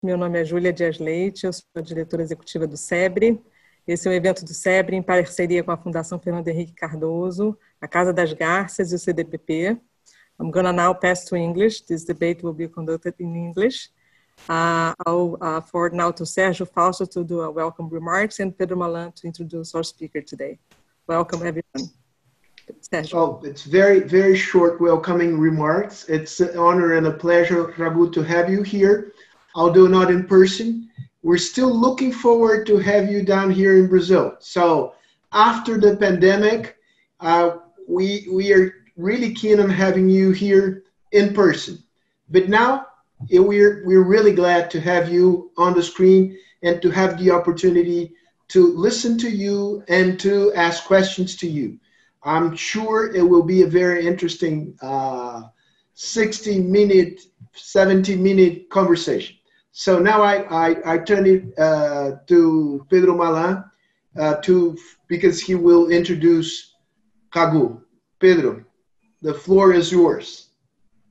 Meu nome é Júlia Dias Leite, eu sou a diretora executiva do SEBRE. Esse é um evento do SEBRE em parceria com a Fundação Fernando Henrique Cardoso, a Casa das Garças e o CDPP. I'm to now pass to English. This debate will be conducted in English. Uh, I'll uh, forward now to Sergio Fausto to do a welcome remarks and Pedro Malan to introduce our speaker today. Welcome, everyone. Sergio. Oh, it's very, very short welcoming remarks. It's an honor and a pleasure, Ragu, to have you here, although not in person. We're still looking forward to have you down here in Brazil. So after the pandemic, uh, we, we are really keen on having you here in person. But now we're, we're really glad to have you on the screen and to have the opportunity to listen to you and to ask questions to you. I'm sure it will be a very interesting uh, 60 minute, 70 minute conversation. So now I, I, I turn it uh, to Pedro Malan uh, to, because he will introduce Raghu. Pedro, the floor is yours.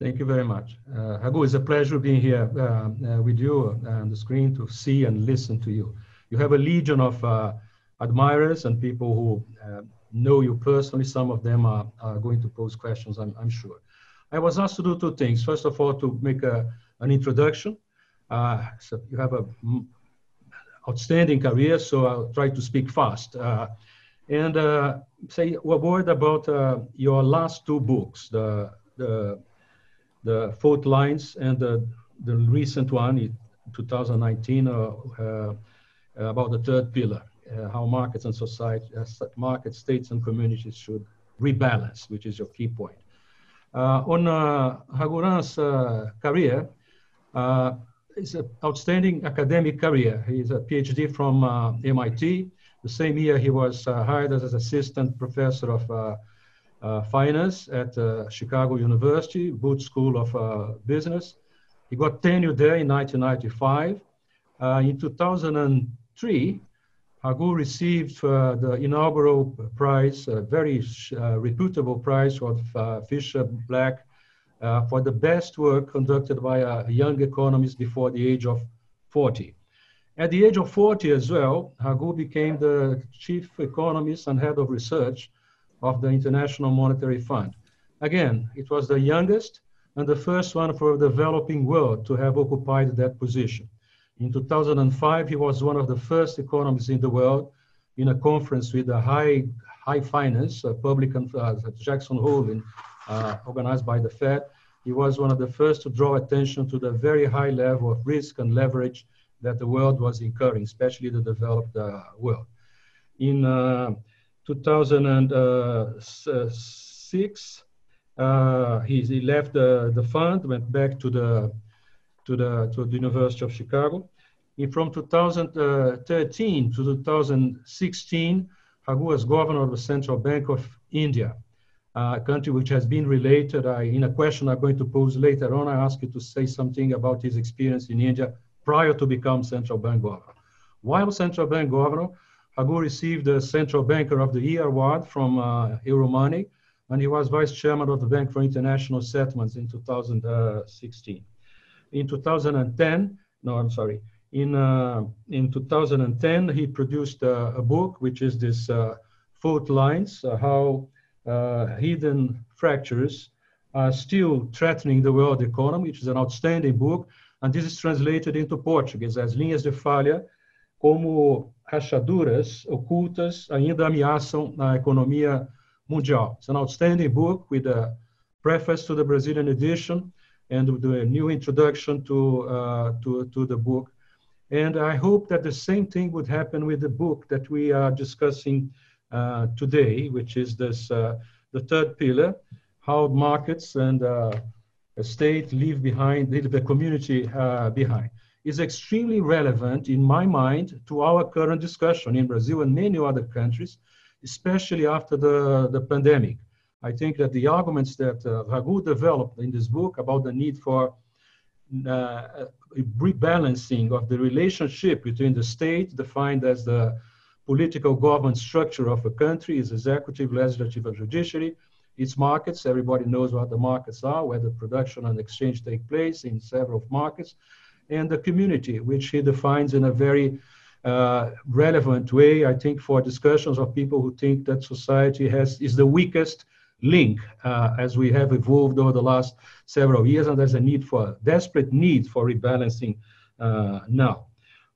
Thank you very much. Uh, Raghu, it's a pleasure being here uh, uh, with you uh, on the screen to see and listen to you. You have a legion of uh, admirers and people who know you personally. Some of them are, are going to pose questions, I'm, I'm, sure. I was asked to do two things. First of all, to make a, an introduction. Uh, so you have an outstanding career, so I'll try to speak fast. Uh, and uh, say a word about uh, your last two books, the, the, the Fault Lines and the, the recent one, in 2019, uh, about the third pillar uh, how markets and society, uh, markets, states, and communities should rebalance, which is your key point. Uh, on uh, Raghuram's uh, career, uh, it's an outstanding academic career. He's a PhD from uh, MIT. The same year, he was hired as an assistant professor of finance at Chicago University, Booth School of Business. He got tenure there in 1995. in 2003, Raghu received uh, the inaugural prize, a very uh, reputable prize of uh, Fisher Black uh, for the best work conducted by a young economist before the age of 40. At the age of 40 as well, Raghu became the chief economist and head of research of the International Monetary Fund. Again, it was the youngest and the first one for the developing world to have occupied that position. In 2005, he was one of the first economists in the world in a conference with the high, high finance, uh, public uh, Jackson Hole, in, organized by the Fed. He was one of the first to draw attention to the very high level of risk and leverage that the world was incurring, especially the developed uh, world. In uh, 2006, uh, he, he, left the, the fund, went back to the to the, to the University of Chicago. And from 2013 to 2016, Raghu was governor of the Central Bank of India, a country which has been related. I, in a question I'm going to pose later on, I ask you to say something about his experience in India prior to become central bank governor. While central bank governor, Raghu received the Central Banker of the Year award from uh, Euromoney, and he was vice chairman of the Bank for International Settlements in 2016 in 2010, no, I'm sorry, in, uh, in 2010, he produced a, a, book, which is this uh, fault lines, uh, how uh, hidden fractures are still threatening the world economy, which is an outstanding book. And this is translated into Portuguese as linhas de falha, como rachaduras ocultas ainda ameaçam a economia mundial. It's an outstanding book with a preface to the Brazilian edition and with a new introduction to, uh, to, to the book. And I hope that the same thing would happen with the book that we are discussing uh, today, which is this, uh, the third pillar, how markets and uh, a state leave behind, leave the community uh, behind, is extremely relevant in my mind to our current discussion in Brazil and many other countries, especially after the, the pandemic. I think that the arguments that uh, Raghu developed in this book about the need for uh, rebalancing of the relationship between the state, defined as the political government structure of a country, is executive, legislative, and judiciary, its markets. Everybody knows what the markets are, where the production and exchange take place in several markets. and the community, which he defines in a very uh, relevant way, I think, for discussions of people who think that society has is the weakest link uh, as we have evolved over the last several years, and there's a need for desperate need for rebalancing uh, now.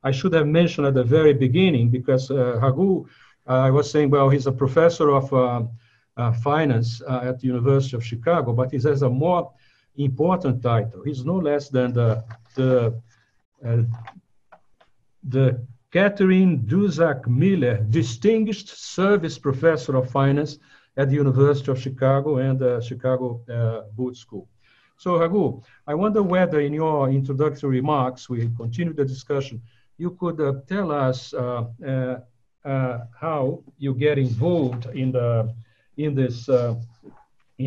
I should have mentioned at the very beginning because uh, uh, I was saying, well, he's a professor of uh, uh, finance at the University of Chicago, but he has a more important title. He's no less than the the the Katherine Dusak Miller Distinguished Service Professor of Finance at the University of Chicago and the Chicago uh, Booth School. So Raghu, I wonder whether in your introductory remarks, we continue the discussion, you could uh, tell us uh, uh, how you get involved in the in this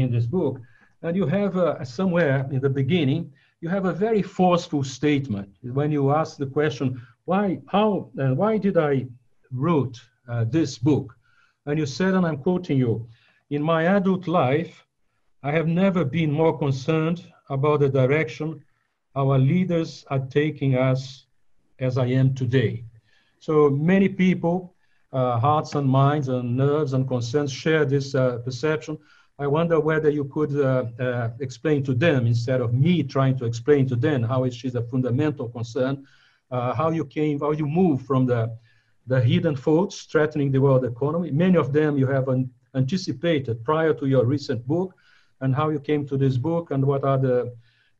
in this book, and you have somewhere in the beginning you have a very forceful statement. When you ask the question why how and why did I wrote this book, and you said, and I'm quoting you, in my adult life, I have never been more concerned about the direction our leaders are taking us as I am today. So many people, uh, hearts and minds and nerves and concerns share this uh, perception. I wonder whether you could uh, uh explain to them, instead of me trying to explain to them how it is a fundamental concern, uh, how you came, how you moved from the, the hidden faults threatening the world economy. Many of them you have an, anticipated prior to your recent book and how you came to this book and what are the,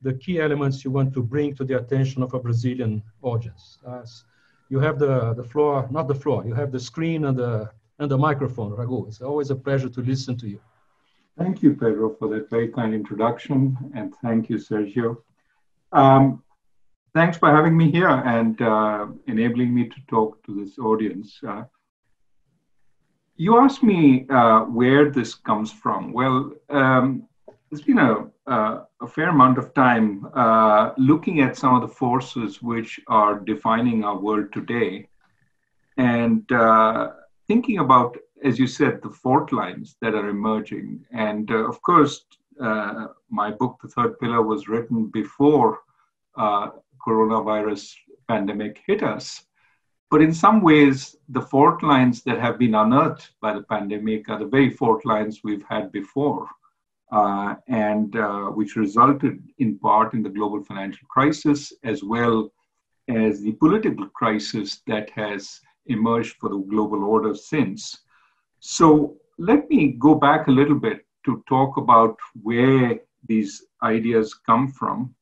the key elements you want to bring to the attention of a Brazilian audience. you have the, the floor, not the floor, you have the screen and the, and the microphone, Raghu. It's always a pleasure to listen to you. Thank you, Pedro, for that very kind introduction. And thank you, Sergio. Um, thanks for having me here and uh, enabling me to talk to this audience. Uh, you asked me uh, where this comes from. Well, um, it's been a, a, a, fair amount of time uh, looking at some of the forces which are defining our world today and uh, thinking about, as you said, the fault lines that are emerging. And uh, of course, uh, my book, The Third Pillar, was written before uh, coronavirus pandemic hit us. But in some ways, the fault lines that have been unearthed by the pandemic are the very fault lines we've had before, uh, and uh, which resulted in part in the global financial crisis as well as the political crisis that has emerged for the global order since. So let me go back a little bit to talk about where these ideas come from.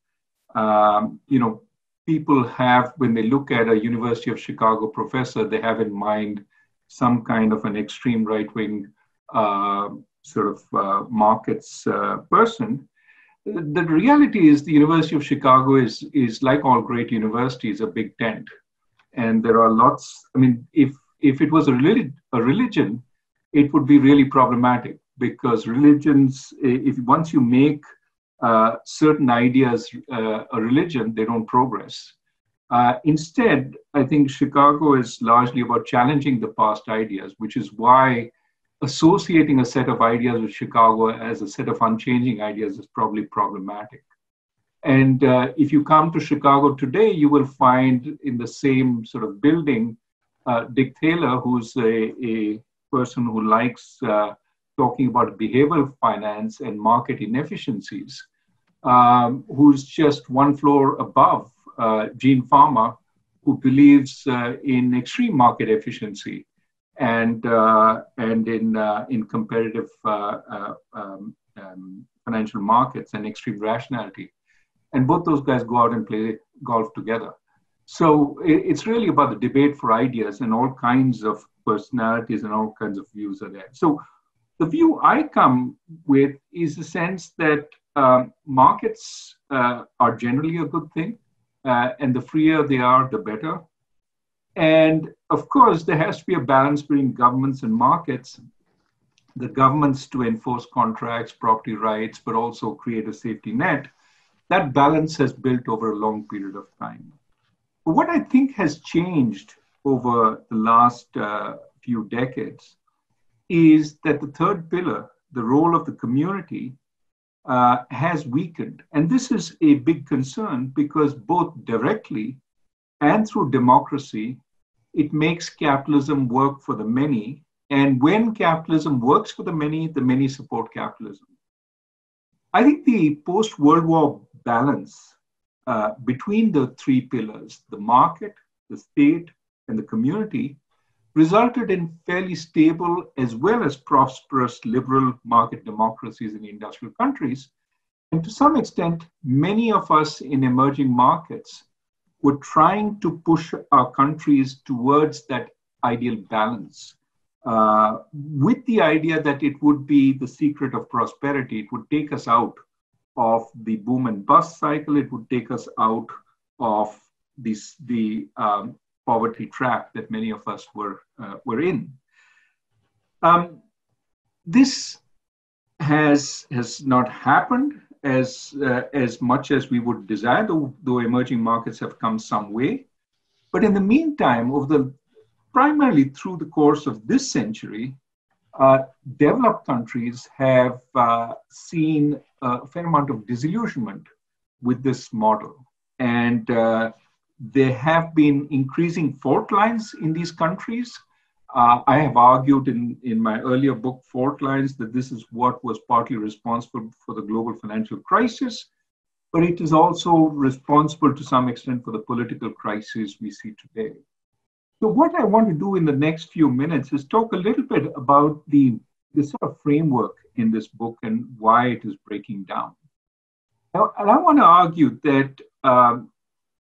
Um, you know, people have, when they look at a University of Chicago professor, they have in mind some kind of an extreme right wing uh, sort of uh, markets uh, person. The reality is, the University of Chicago is, is like all great universities, a big tent. And there are lots, I mean, if, if it was a, relig- a religion, it would be really problematic because religions, if once you make uh, certain ideas uh, a religion, they don't progress. Uh, instead, I think Chicago is largely about challenging the past ideas, which is why associating a set of ideas with Chicago as a set of unchanging ideas is probably problematic. And uh, if you come to Chicago today, you will find in the same sort of building uh, Dick Thaler, who's a, a person who likes uh, talking about behavioral finance and market inefficiencies um, who's just one floor above uh, Gene Fama, who believes uh, in extreme market efficiency and uh, and in uh, in competitive uh, um, um, financial markets and extreme rationality. And both those guys go out and play golf together. So it's really about the debate for ideas, and all kinds of personalities and all kinds of views are there. So the view I come with is the sense that um, markets uh, are generally a good thing, uh, and the freer they are, the better. And of course, there has to be a balance between governments and markets. The governments to enforce contracts, property rights, but also create a safety net. That balance has built over a long period of time. But what I think has changed over the last uh, few decades is that the third pillar, the role of the community, uh, has weakened. And this is a big concern because both directly and through democracy, it makes capitalism work for the many. And when capitalism works for the many, the many support capitalism. I think the post World War balance uh, between the three pillars the market, the state, and the community resulted in fairly stable as well as prosperous liberal market democracies in industrial countries. And to some extent, many of us in emerging markets were trying to push our countries towards that ideal balance uh, with the idea that it would be the secret of prosperity. It would take us out of the boom and bust cycle. It would take us out of this, the um, poverty trap that many of us were, uh, were in. Um, this has, has not happened as, uh, as much as we would desire, though, though emerging markets have come some way. But in the meantime, over the primarily through the course of this century, uh, developed countries have uh, seen a fair amount of disillusionment with this model. And uh, there have been increasing fault lines in these countries. Uh, I have argued in, in my earlier book, Fault Lines, that this is what was partly responsible for the global financial crisis, but it is also responsible to some extent for the political crisis we see today. So, what I want to do in the next few minutes is talk a little bit about the, the sort of framework in this book and why it is breaking down. Now, and I want to argue that um,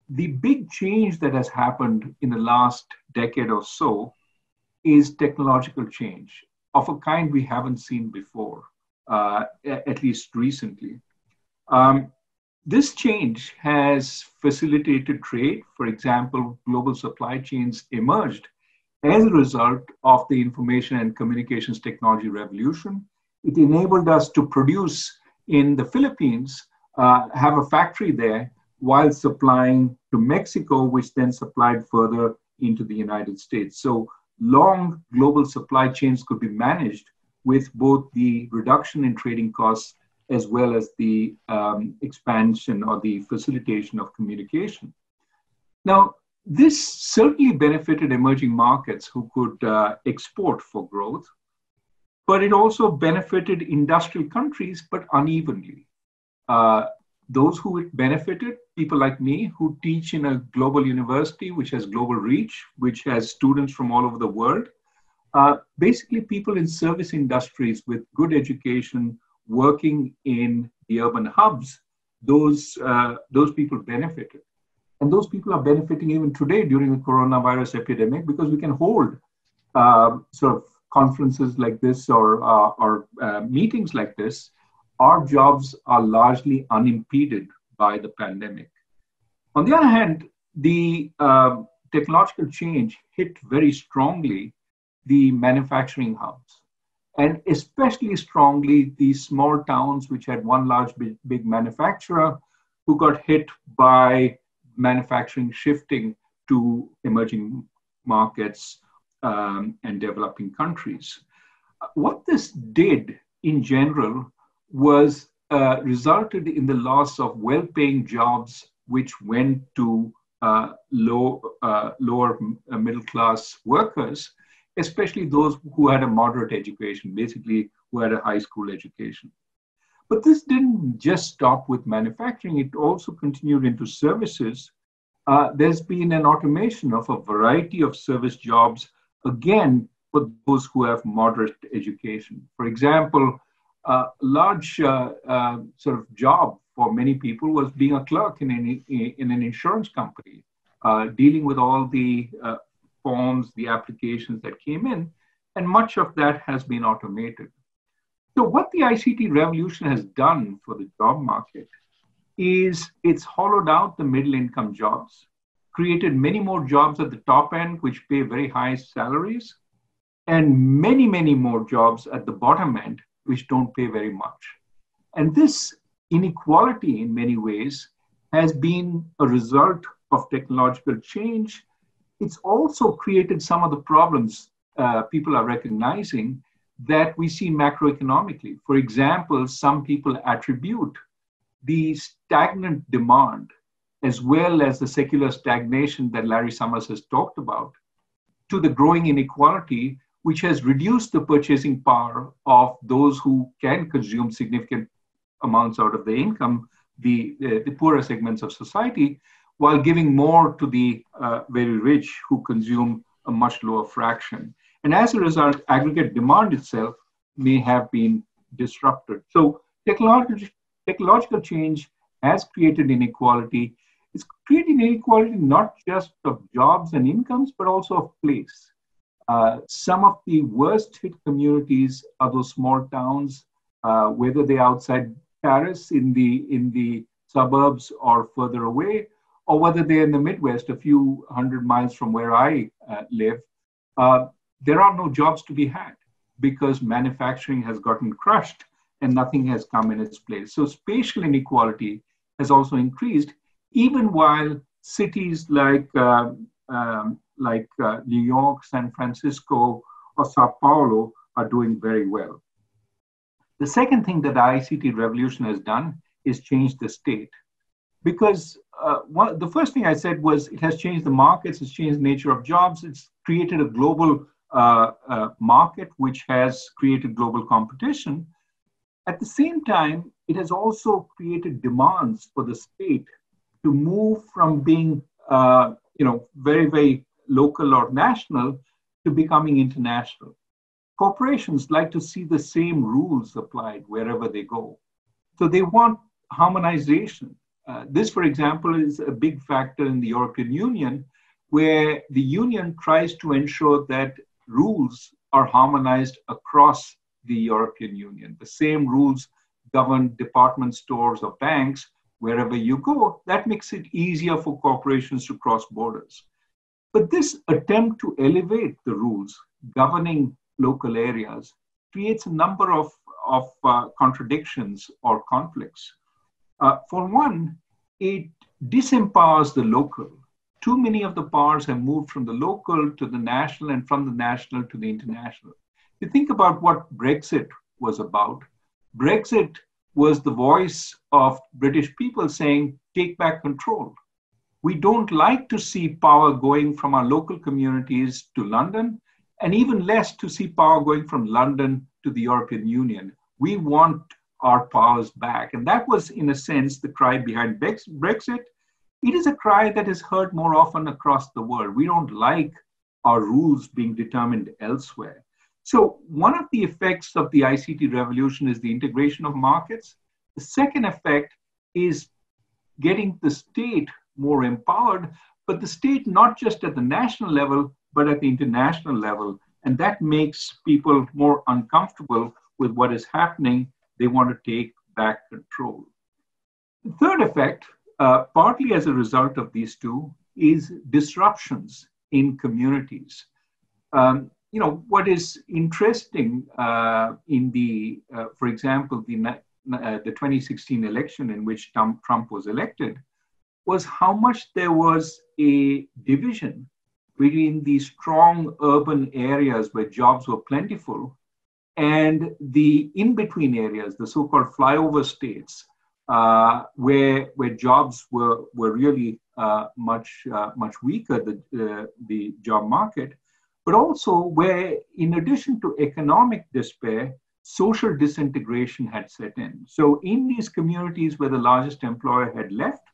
the big change that has happened in the last decade or so is technological change of a kind we haven't seen before, uh, at least recently. Um, this change has facilitated trade. For example, global supply chains emerged as a result of the information and communications technology revolution. It enabled us to produce in the Philippines, uh, have a factory there while supplying to Mexico, which then supplied further into the United States. So long global supply chains could be managed with both the reduction in trading costs as well as the um, expansion or the facilitation of communication. Now, this certainly benefited emerging markets who could uh, export for growth, but it also benefited industrial countries, but unevenly. Uh, those who it benefited, people like me who teach in a global university which has global reach, which has students from all over the world, uh, basically people in service industries with good education working in the urban hubs, those, uh, those people benefited. And those people are benefiting even today during the coronavirus epidemic because we can hold uh, sort of conferences like this or, uh, or uh, meetings like this our jobs are largely unimpeded by the pandemic. On the other hand, the uh, technological change hit very strongly the manufacturing hubs, and especially strongly the small towns which had one large big, big manufacturer who got hit by manufacturing shifting to emerging markets um, and developing countries. What this did in general was uh, resulted in the loss of well-paying jobs which went to uh, low, uh, lower uh, middle-class workers, especially those who had a moderate education, basically who had a high school education. But this didn't just stop with manufacturing, it also continued into services. Uh, there's been an automation of a variety of service jobs, again, for those who have moderate education. For example, a large uh, uh, sort of job for many people was being a clerk in an, in an insurance company, uh, dealing with all the forms, the applications that came in, and much of that has been automated. So, what the ICT revolution has done for the job market is it's hollowed out the middle income jobs, created many more jobs at the top end, which pay very high salaries, and many, many more jobs at the bottom end, which don't pay very much. And this inequality, in many ways, has been a result of technological change. It's also created some of the problems uh, people are recognizing that we see macroeconomically. For example, some people attribute the stagnant demand as well as the secular stagnation that Larry Summers has talked about to the growing inequality, which has reduced the purchasing power of those who can consume significant amounts out of their income, the, the, the poorer segments of society, while giving more to the uh, very rich who consume a much lower fraction. And as a result, aggregate demand itself may have been disrupted. So technological, technological change has created inequality. It's creating inequality not just of jobs and incomes, but also of place. Uh, some of the worst hit communities are those small towns, uh, whether they're outside Paris in the in the suburbs or further away, or whether they're in the Midwest, a few hundred miles from where I uh, live, uh, there are no jobs to be had because manufacturing has gotten crushed and nothing has come in its place. So spatial inequality has also increased, even while cities like uh, um, like uh, New York, San Francisco, or Sao Paulo are doing very well. The second thing that the ICT revolution has done is change the state because uh, one, the first thing I said was it has changed the markets, it's changed the nature of jobs, it's created a global uh, uh, market which has created global competition. At the same time, it has also created demands for the state to move from being, uh, you know, very, very local or national to becoming international. Corporations like to see the same rules applied wherever they go. So they want harmonization. Uh, this, for example, is a big factor in the European Union, where the Union tries to ensure that rules are harmonized across the European Union. The same rules govern department stores or banks wherever you go. That makes it easier for corporations to cross borders. But this attempt to elevate the rules governing local areas creates a number of, of uh, contradictions or conflicts. Uh, for one, it disempowers the local. Too many of the powers have moved from the local to the national and from the national to the international. You think about what Brexit was about. Brexit was the voice of British people saying, take back control. We don't like to see power going from our local communities to London, and even less to see power going from London to the European Union. We want our powers back. And that was, in a sense, the cry behind Brexit. It is a cry that is heard more often across the world. We don't like our rules being determined elsewhere. So, one of the effects of the ICT revolution is the integration of markets. The second effect is getting the state more empowered, but the state not just at the national level, but at the international level. And that makes people more uncomfortable with what is happening they want to take back control. The third effect, uh, partly as a result of these two, is disruptions in communities. Um, you know, what is interesting uh, in the, uh, for example, the, uh, the 2016 election in which Trump, Trump was elected, was how much there was a division between the strong urban areas where jobs were plentiful and the in-between areas, the so-called flyover states, uh, where where jobs were were really uh, much uh, much weaker the uh, the job market, but also where in addition to economic despair, social disintegration had set in. So in these communities where the largest employer had left,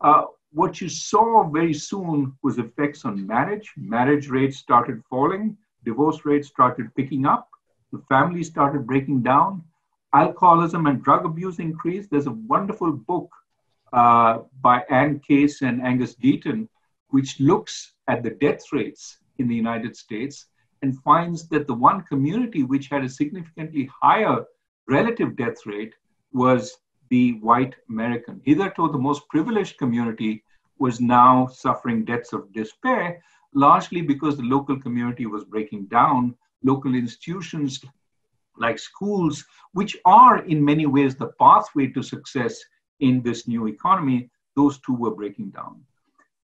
uh, what you saw very soon was effects on marriage. Marriage rates started falling, divorce rates started picking up the family started breaking down. Alcoholism and drug abuse increased. There's a wonderful book uh, by Anne Case and Angus Deaton, which looks at the death rates in the United States and finds that the one community which had a significantly higher relative death rate was the white American. Hitherto, the most privileged community was now suffering deaths of despair, largely because the local community was breaking down local institutions like schools, which are in many ways the pathway to success in this new economy, those two were breaking down.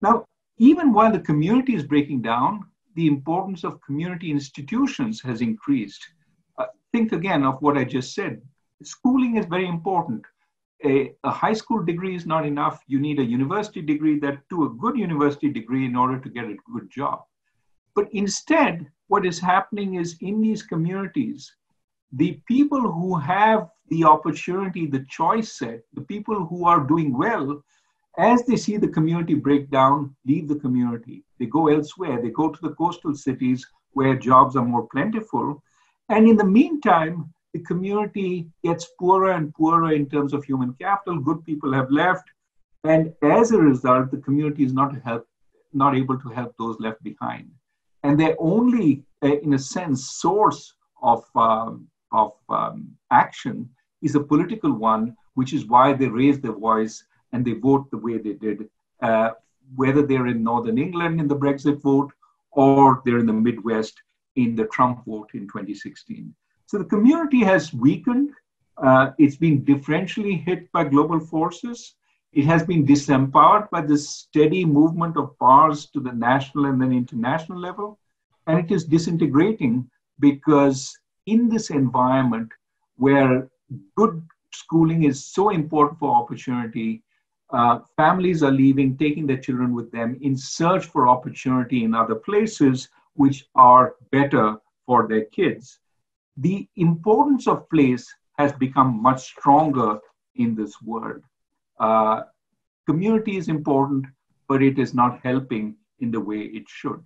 Now, even while the community is breaking down, the importance of community institutions has increased. Uh, think again of what I just said. Schooling is very important. A, a, high school degree is not enough. You need a university degree that to a good university degree in order to get a good job. But instead, what is happening is in these communities, the people who have the opportunity, the choice set, the people who are doing well, as they see the community break down, leave the community. They go elsewhere. They go to the coastal cities where jobs are more plentiful. And in the meantime, the community gets poorer and poorer in terms of human capital. Good people have left. And as a result, the community is not, help, not able to help those left behind. And their only, uh, in a sense, source of, um, of um, action is a political one, which is why they raise their voice and they vote the way they did, uh, whether they're in Northern England in the Brexit vote or they're in the Midwest in the Trump vote in 2016. So the community has weakened. Uh, it's been differentially hit by global forces. It has been disempowered by the steady movement of powers to the national and then international level. And it is disintegrating because in this environment where good schooling is so important for opportunity, uh, families are leaving, taking their children with them in search for opportunity in other places which are better for their kids. The importance of place has become much stronger in this world. Uh, community is important, but it is not helping in the way it should.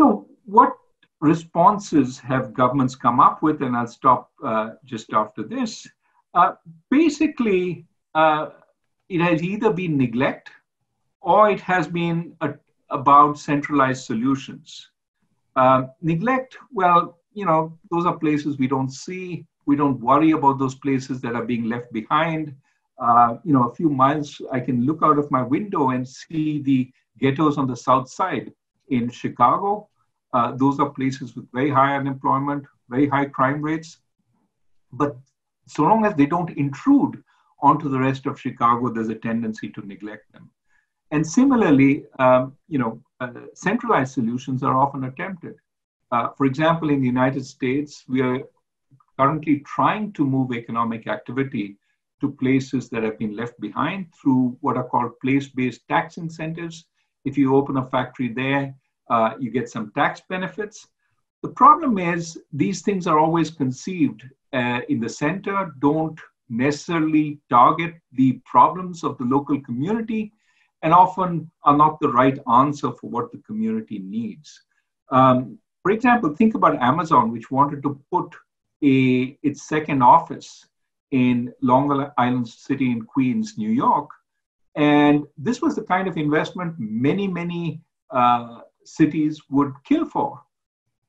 So, what responses have governments come up with? And I'll stop uh, just after this. Uh, basically, uh, it has either been neglect or it has been a, about centralized solutions. Uh, neglect, well, you know, those are places we don't see. We don't worry about those places that are being left behind. Uh, you know, a few miles, I can look out of my window and see the ghettos on the south side in Chicago. Uh, those are places with very high unemployment, very high crime rates. But so long as they don't intrude onto the rest of Chicago, there's a tendency to neglect them. And similarly, um, you know, uh, centralized solutions are often attempted. Uh, for example, in the United States, we are currently trying to move economic activity to places that have been left behind through what are called place-based tax incentives. If you open a factory there, uh, you get some tax benefits. The problem is these things are always conceived uh, in the center, don't necessarily target the problems of the local community and often are not the right answer for what the community needs. Um, for example, think about Amazon, which wanted to put a, its second office in Long Island City in Queens, New York. And this was the kind of investment many, many uh, cities would kill for.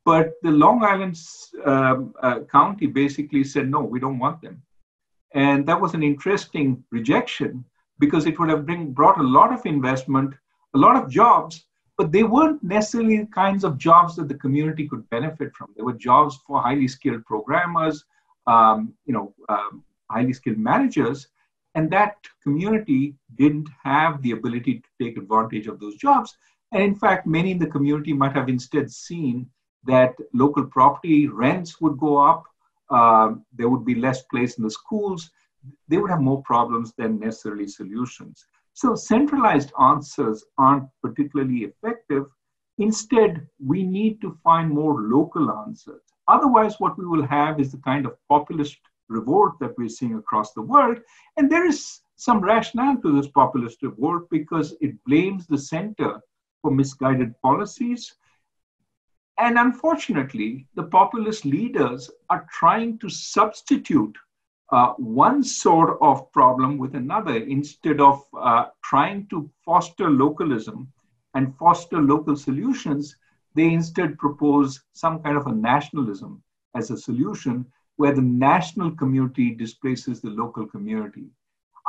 But the Long Island um, uh, County basically said, no, we don't want them. And that was an interesting rejection because it would have bring, brought a lot of investment, a lot of jobs, but they weren't necessarily the kinds of jobs that the community could benefit from. They were jobs for highly skilled programmers, um, you know, um, highly skilled managers, and that community didn't have the ability to take advantage of those jobs. And in fact, many in the community might have instead seen that local property rents would go up, um, there would be less place in the schools. They would have more problems than necessarily solutions. So centralized answers aren't particularly effective. Instead, we need to find more local answers. Otherwise, what we will have is the kind of populist revolt that we're seeing across the world. And there is some rationale to this populist revolt because it blames the center for misguided policies and unfortunately, the populist leaders are trying to substitute uh, one sort of problem with another instead of uh, trying to foster localism and foster local solutions. They instead propose some kind of a nationalism as a solution where the national community displaces the local community.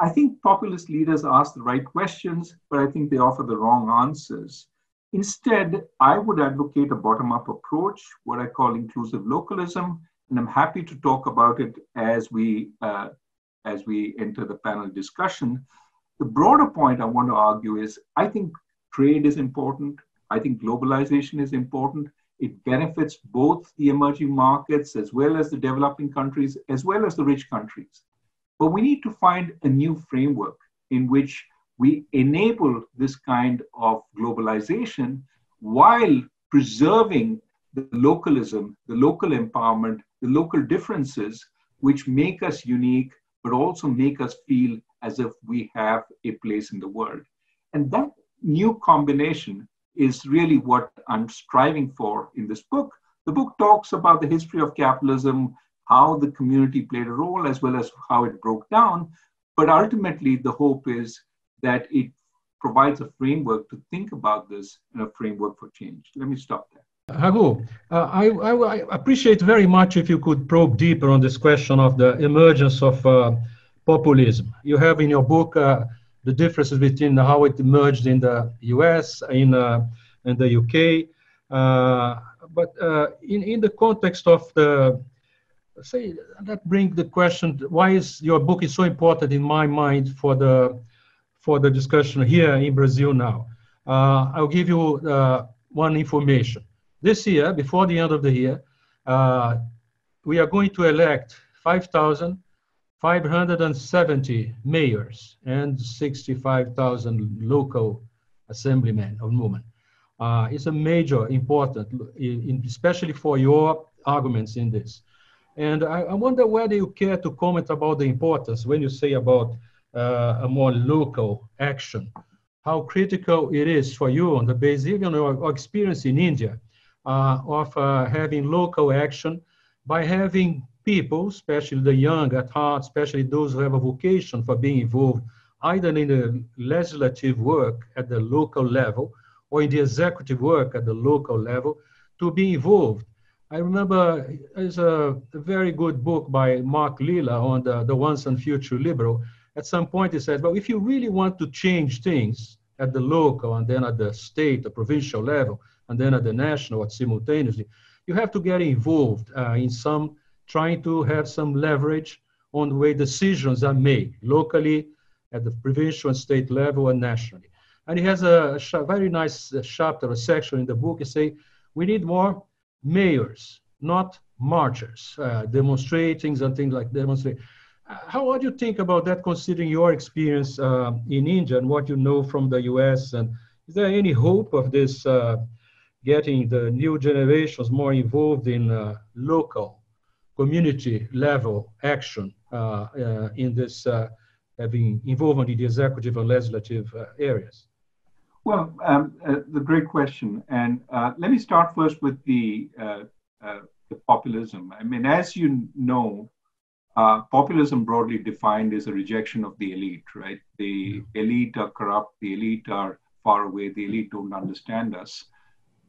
I think populist leaders ask the right questions, but I think they offer the wrong answers. Instead, I would advocate a bottom up approach, what I call inclusive localism, and I'm happy to talk about it as we, uh, as we enter the panel discussion. The broader point I want to argue is I think trade is important, I think globalization is important, It benefits both the emerging markets as well as the developing countries, as well as the rich countries. But we need to find a new framework in which we enable this kind of globalization while preserving the localism, the local empowerment, the local differences, which make us unique, but also make us feel as if we have a place in the world. And that new combination is really what I'm striving for in this book. The book talks about the history of capitalism, how the community played a role, as well as how it broke down. But ultimately, the hope is that it provides a framework to think about this and a framework for change. Let me stop there. Raghu, uh, I, I, I, appreciate very much if you could probe deeper on this question of the emergence of uh, populism. You have in your book uh, the differences between how it emerged in the US, in, uh, in the UK. Uh, but uh, in, in the context of the, say, that brings the question, why is your book is so important in my mind for the, for the discussion here in Brazil now? I'll give you one information. This year, before the end of the year, uh, we are going to elect 5,570 mayors and 65,000 local assemblymen or women. Uh, it's a major important, in, especially for your arguments in this. And I, I, wonder whether you care to comment about the importance when you say about uh, a more local action, how critical it is for you on the basis even your experience in India of uh, having local action by having people, especially the young at heart, especially those who have a vocation for being involved either in the legislative work at the local level or in the executive work at the local level, to be involved. I remember there's a, a very good book by Mark Lilla on the, the once and future liberal. At some point, he said, well, if you really want to change things at the local and then at the state, the provincial level, and then at the national, or simultaneously, you have to get involved uh, in some trying to have some leverage on the way decisions are made locally, at the provincial and state level, and nationally. And he has a, a very nice uh, chapter, a section in the book. He say we need more mayors, not marchers, uh, demonstrating and things like demonstrate. Uh, how would you think about that, considering your experience uh, in India and what you know from the U.S. And is there any hope of this uh, getting the new generations more involved in uh, local community level action uh, uh, in this uh, having involvement in the executive and legislative areas? Well, um, uh, the great question. And uh, let me start first with the, uh, the populism. I mean, as you know, populism broadly defined is a rejection of the elite, right? The elite are corrupt, the elite are far away, the elite don't understand us.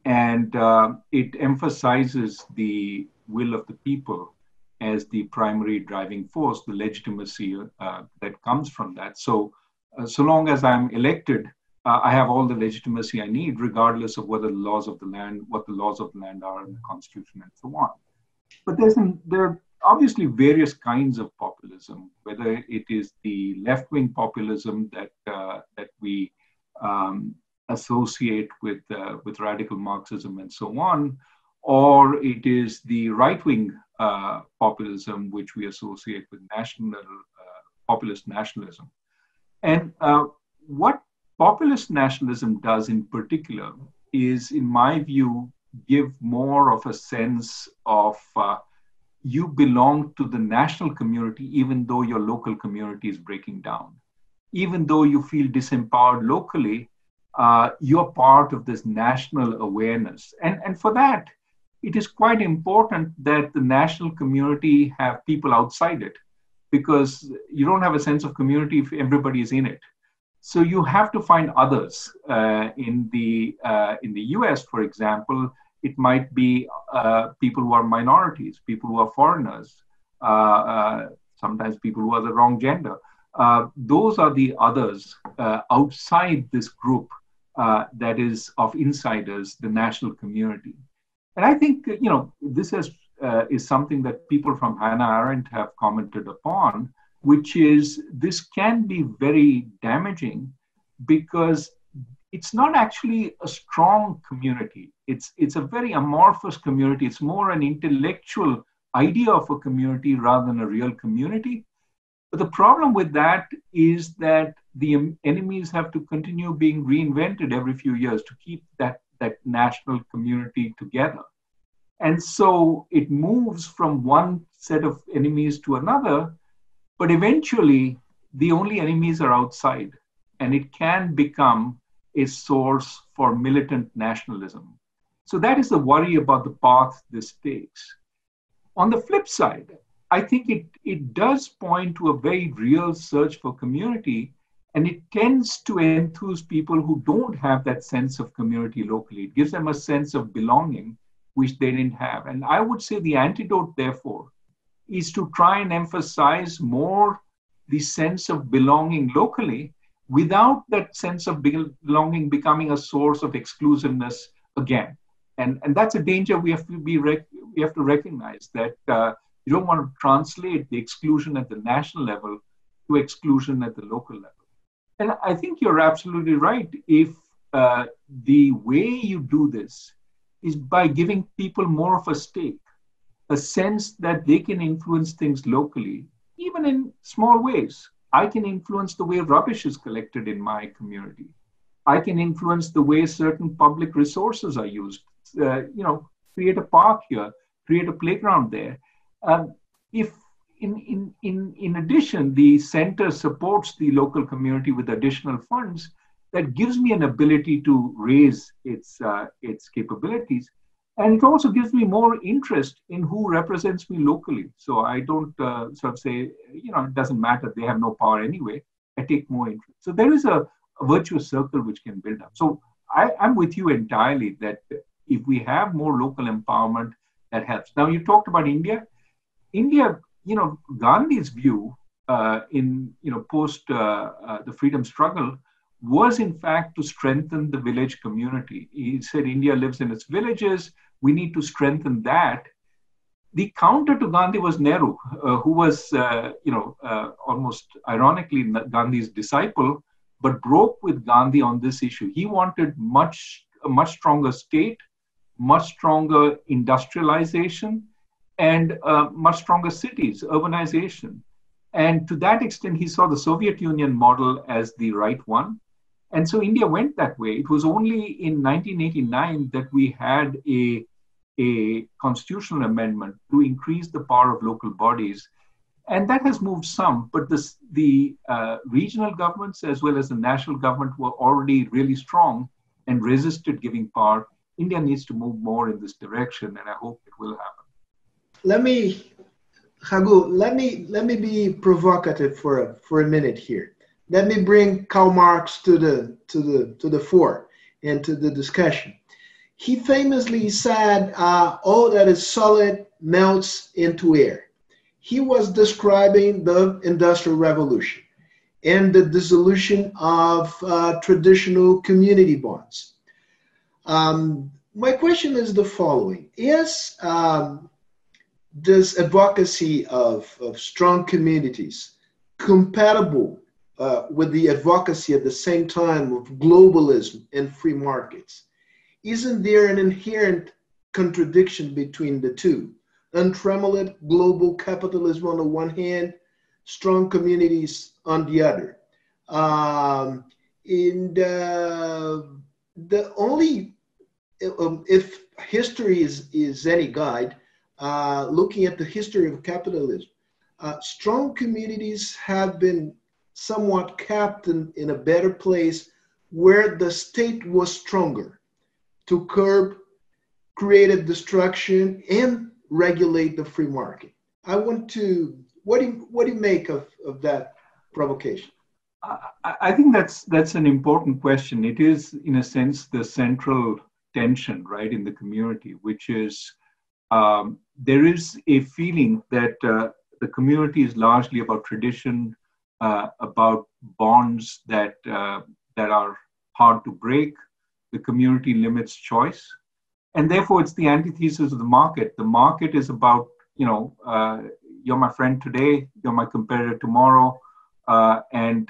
And it emphasizes the will of the people as the primary driving force, the legitimacy uh, that comes from that. So, uh, so long as I'm elected, uh, I have all the legitimacy I need, regardless of whether the laws of the land, what the laws of the land are in the constitution, and so on. But there's an, there are obviously various kinds of populism, whether it is the left-wing populism that uh, that we um, associate with uh, with radical Marxism and so on, or it is the right-wing uh, populism, which we associate with national uh, populist nationalism. And uh, what populist nationalism does in particular is, in my view, give more of a sense of uh, you belong to the national community, even though your local community is breaking down. Even though you feel disempowered locally, uh, you're part of this national awareness. And, and for that, it is quite important that the national community have people outside it because you don't have a sense of community if everybody is in it. So you have to find others. Uh, in the uh, in the U.S., for example, it might be uh, people who are minorities, people who are foreigners, uh, uh, sometimes people who are the wrong gender. Uh, those are the others outside this group that is of insiders, the national community. And I think, you know, this is, uh, is something that people from Hannah Arendt have commented upon, which is this can be very damaging because it's not actually a strong community. It's, it's a very amorphous community. It's more an intellectual idea of a community rather than a real community. But the problem with that is that the enemies have to continue being reinvented every few years to keep that, that national community together. And so it moves from one set of enemies to another, but eventually the only enemies are outside, and it can become a source for militant nationalism. So that is the worry about the path this takes. On the flip side, I think it, it does point to a very real search for community, and it tends to enthuse people who don't have that sense of community locally. It gives them a sense of belonging, which they didn't have. And I would say the antidote, therefore, is to try and emphasize more the sense of belonging locally without that sense of belonging becoming a source of exclusiveness again. And, and that's a danger we have to be rec- we have to recognize that uh, you don't want to translate the exclusion at the national level to exclusion at the local level. And I think you're absolutely right. If uh, the way you do this is by giving people more of a stake, a sense that they can influence things locally, even in small ways. I can influence the way rubbish is collected in my community. I can influence the way certain public resources are used. Uh, you know, create a park here, create a playground there. Um, if in, in, in, in addition, the center supports the local community with additional funds, that gives me an ability to raise its, uh, its capabilities. And it also gives me more interest in who represents me locally. So I don't uh, sort of say, you know, it doesn't matter, they have no power anyway. I take more interest. So there is a, a virtuous circle which can build up. So I, I'm with you entirely that if we have more local empowerment, that helps. Now, you talked about India. India, you know, Gandhi's view uh, in, you know, post uh, uh the freedom struggle was in fact to strengthen the village community. He said India lives in its villages we need to strengthen that. The counter to Gandhi was Nehru, uh, who was, uh, you know, uh, almost ironically Gandhi's disciple, but broke with Gandhi on this issue. He wanted much, a much stronger state, much stronger industrialization, and uh, much stronger cities, urbanization. And to that extent, he saw the Soviet Union model as the right one. And so India went that way. It was only in 1989 that we had a a constitutional amendment to increase the power of local bodies. And that has moved some, but this, the uh, regional governments as well as the national government were already really strong and resisted giving power. India needs to move more in this direction, and I hope it will happen. Let me, Raghu, let me let me be provocative for a for a minute here. Let me bring Karl Marx to the to the to the fore and to the discussion he famously said, uh, All that is solid melts into air. He was describing the Industrial Revolution and the dissolution of uh, traditional community bonds. Um, my question is the following Is um, this advocacy of, of strong communities compatible uh, with the advocacy at the same time of globalism and free markets? isn't there an inherent contradiction between the two? Untrammeled global capitalism on the one hand, strong communities on the other. Um, and uh, the only, um, if history is, is any guide, uh, looking at the history of capitalism, uh, strong communities have been somewhat kept in, in a better place where the state was stronger to curb creative destruction and regulate the free market. I want to, what do you, what do you make of, of that provocation? I think that's that's an important question. It is, in a sense, the central tension, right, in the community, which is um, there is a feeling that uh, the community is largely about tradition, uh, about bonds that uh, that are hard to break, the community limits choice. And therefore, it's the antithesis of the market. The market is about, you know, uh, you're my friend today, you're my competitor tomorrow, uh, and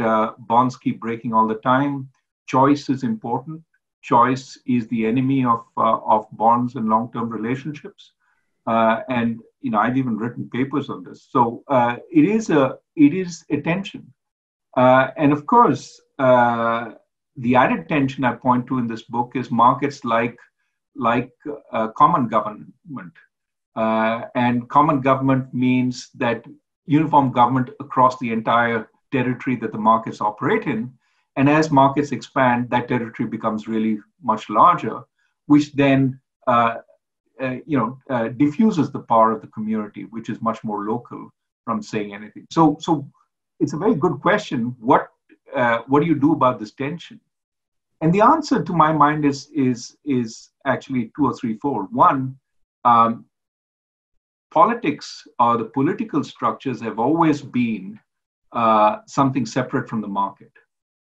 bonds keep breaking all the time. choice is important. Choice is the enemy of, of bonds and long term relationships. Uh, and you know, I've even written papers on this. So uh, it is a it is a tension, uh, and of course, the added tension I point to in this book is markets like like uh, common government, uh, and common government means that uniform government across the entire territory that the markets operate in. And as markets expand, that territory becomes really much larger, which then uh, uh, you know, uh, diffuses the power of the community, which is much more local from saying anything. So, so it's a very good question. What uh, what do you do about this tension? And the answer, to my mind, is is is actually two or three fold. One, um, politics or the political structures have always been uh, something separate from the market.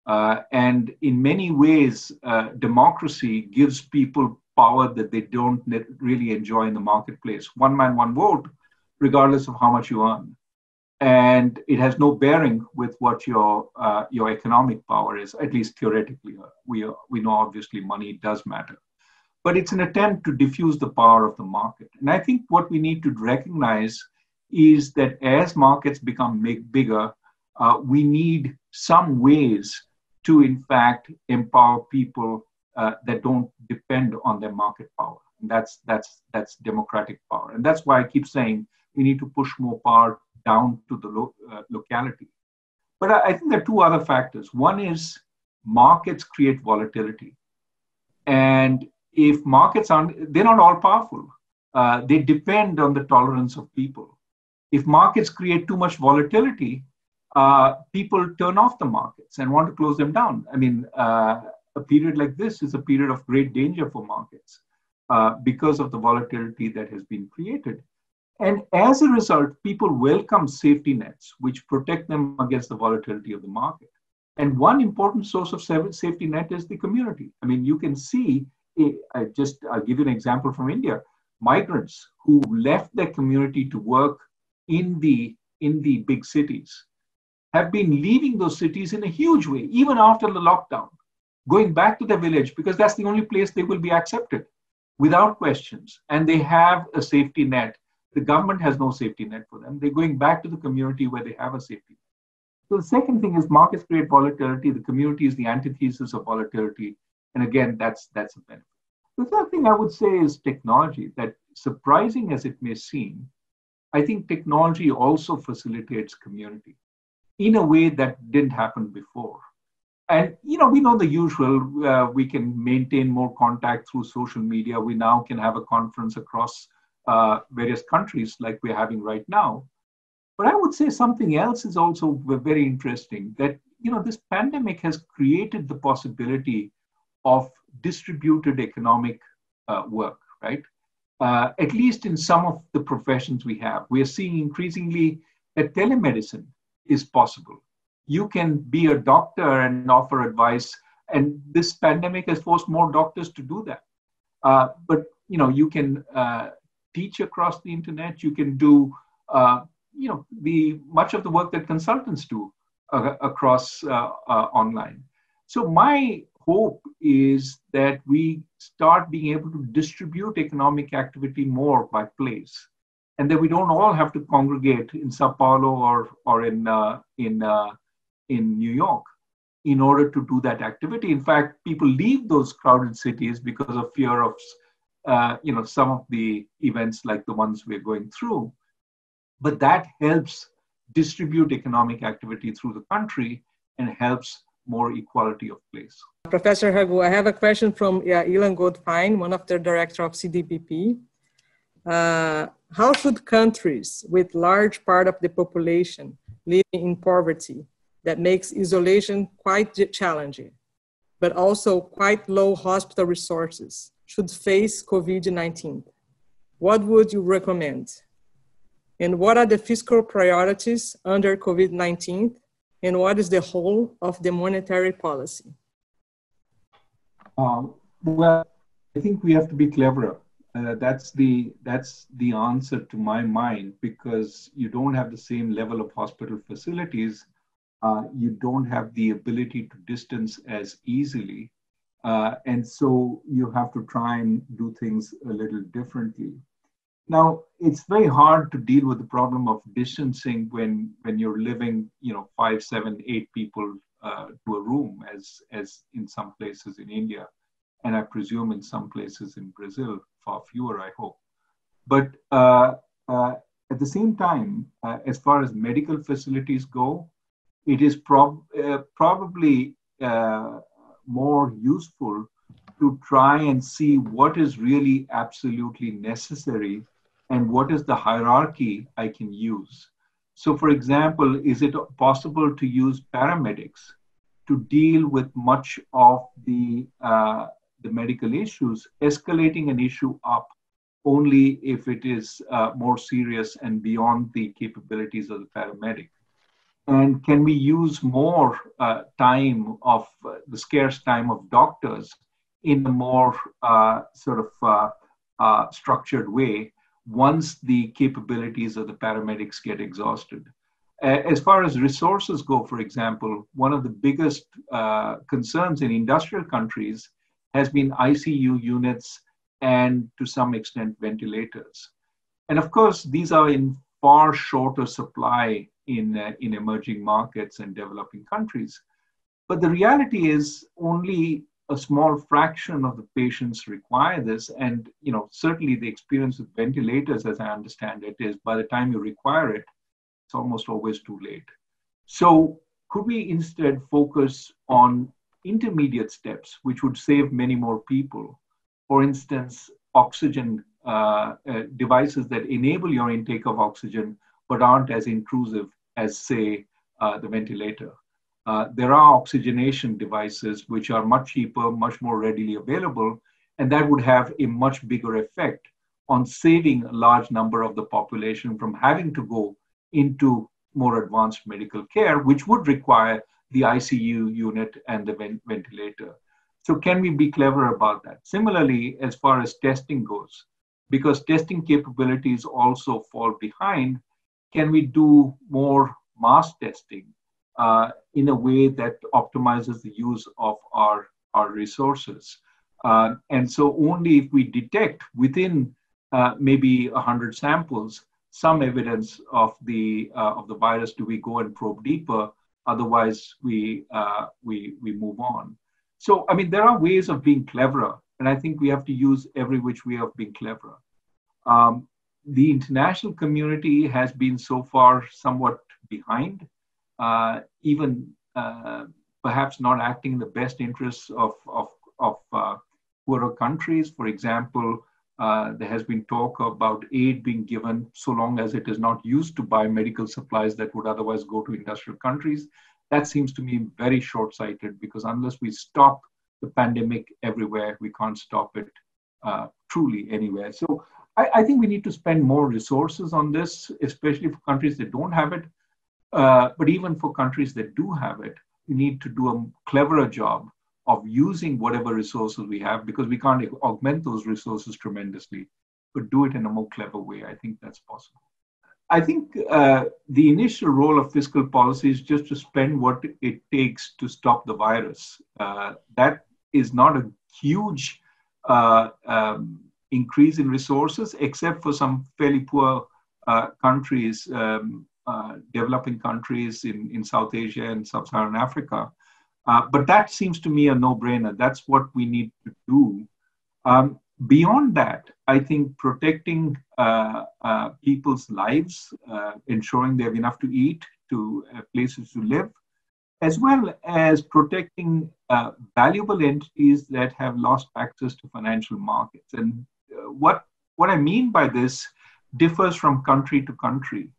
Uh, and in many ways, uh, democracy gives people power that they don't really enjoy in the marketplace. One man, one vote, regardless of how much you earn. And it has no bearing with what your uh, your economic power is, at least theoretically. We, we know obviously money does matter. But it's an attempt to diffuse the power of the market. And I think what we need to recognize is that as markets become big, bigger, uh, we need some ways to, in fact, empower people uh, that don't depend on their market power. And that's that's that's democratic power, and that's why I keep saying we need to push more power down to the lo- uh, locality. But I, I think there are two other factors. One is markets create volatility, and if markets aren't, they're not all powerful. Uh, they depend on the tolerance of people. If markets create too much volatility, uh, people turn off the markets and want to close them down. I mean, uh, a period like this is a period of great danger for markets uh, because of the volatility that has been created. And as a result, people welcome safety nets which protect them against the volatility of the market. And one important source of safety net is the community. I mean, you can see, eh, I just I'll give you an example from India. Migrants who left their community to work in the in the big cities have been leaving those cities in a huge way, even after the lockdown going back to the village because that's the only place they will be accepted without questions. And they have a safety net. The government has no safety net for them. They're going back to the community where they have a safety net. So the second thing is markets create volatility. The community is the antithesis of volatility. And again, that's that's a benefit. The third thing I would say is technology, that surprising as it may seem, I think technology also facilitates community in a way that didn't happen before and you know we know the usual uh, we can maintain more contact through social media. We now can have a conference across uh, various countries like we're having right now. But i would say something else is also very interesting that you know this pandemic has created the possibility of distributed economic uh, work right? Uh, at least in some of the professions we have. We are seeing increasingly that telemedicine is possible you can be a doctor and offer advice. And this pandemic has forced more doctors to do that. Uh, but you know you can uh, teach across the internet. You can do uh, you know the much of the work that consultants do uh, across uh, uh, online. So my hope is that we start being able to distribute economic activity more by place and that we don't all have to congregate in sao paulo or or in in in New York in order to do that activity. In fact, people leave those crowded cities because of fear of, uh, you know, some of the events like the ones we're going through. But that helps distribute economic activity through the country and helps more equality of place. Professor Raghu, I have a question from yeah, Ilan Goldfajn, one of the director of CDPP. Uh, how should countries with large part of the population living in poverty that makes isolation quite challenging, but also quite low hospital resources should face COVID 19? What would you recommend? And what are the fiscal priorities under COVID 19? And what is the whole of the monetary policy? Um, well, I think we have to be cleverer. Uh, that's the that's the answer to my mind because you don't have the same level of hospital facilities uh, you don't have the ability to distance as easily. Uh, and so you have to try and do things a little differently. Now, it's very hard to deal with the problem of distancing when, when you're living, you know, five, seven, eight people uh, to a room, as, as in some places in India, and I presume in some places in Brazil, far fewer, I hope. But uh, uh, at the same time, uh, as far as medical facilities go, it is prob- uh, probably uh, more useful to try and see what is really absolutely necessary and what is the hierarchy I can use. So, for example, is it possible to use paramedics to deal with much of the, uh, the medical issues, escalating an issue up only if it is uh, more serious and beyond the capabilities of the paramedic? And can we use more uh, time of uh, the scarce time of doctors in a more uh, sort of uh, uh, structured way once the capabilities of the paramedics get exhausted? As far as resources go, for example, one of the biggest concerns in industrial countries has been ICU units and to some extent ventilators. And of course, these are in far shorter supply in, uh, in emerging markets and developing countries. But the reality is only a small fraction of the patients require this. And you know, certainly the experience with ventilators, as I understand it, is by the time you require it, it's almost always too late. So could we instead focus on intermediate steps, which would save many more people? For instance, oxygen uh, uh, devices that enable your intake of oxygen but aren't as intrusive as, say, uh, the ventilator. Uh, there are oxygenation devices which are much cheaper, much more readily available, and that would have a much bigger effect on saving a large number of the population from having to go into more advanced medical care, which would require the ICU unit and the ven- ventilator. So, can we be clever about that? Similarly, as far as testing goes, because testing capabilities also fall behind, can we do more mass testing uh, in a way that optimizes the use of our, our resources? Uh, and so only if we detect within uh, maybe 100 samples some evidence of the, uh, of the virus do we go and probe deeper, otherwise we, uh, we, we move on. So, I mean, there are ways of being cleverer, and I think we have to use every which way of being cleverer. Um, the international community has been so far somewhat behind, uh, even uh, perhaps not acting in the best interests of, of, of uh, poorer countries. For example, uh, there has been talk about aid being given so long as it is not used to buy medical supplies that would otherwise go to industrial countries. That seems to me very short sighted because unless we stop the pandemic everywhere, we can't stop it uh, truly anywhere. So I, I, think we need to spend more resources on this, especially for countries that don't have it. Uh, but even for countries that do have it, we need to do a cleverer job of using whatever resources we have because we can't augment those resources tremendously, but do it in a more clever way. I think that's possible. I think uh, the initial role of fiscal policy is just to spend what it takes to stop the virus. Uh, that is not a huge uh, um, increase in resources, except for some fairly poor uh, countries, um, uh, developing countries in, in South Asia and Sub Saharan Africa. Uh, but that seems to me a no brainer. That's what we need to do. Um, beyond that, I think protecting uh, uh, people's lives, uh, ensuring they have enough to eat, to places to live, as well as protecting valuable entities that have lost access to financial markets. And what what I mean by this differs from country to country.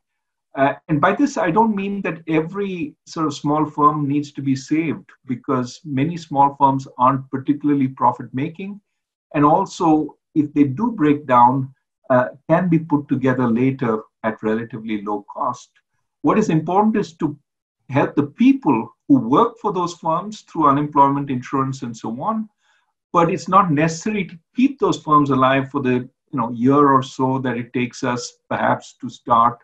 Uh, and by this, I don't mean that every sort of small firm needs to be saved because many small firms aren't particularly profit making. And also, if they do break down, uh, can be put together later at relatively low cost. What is important is to help the people who work for those firms through unemployment insurance and so on but it's not necessary to keep those firms alive for the you know year or so that it takes us perhaps to start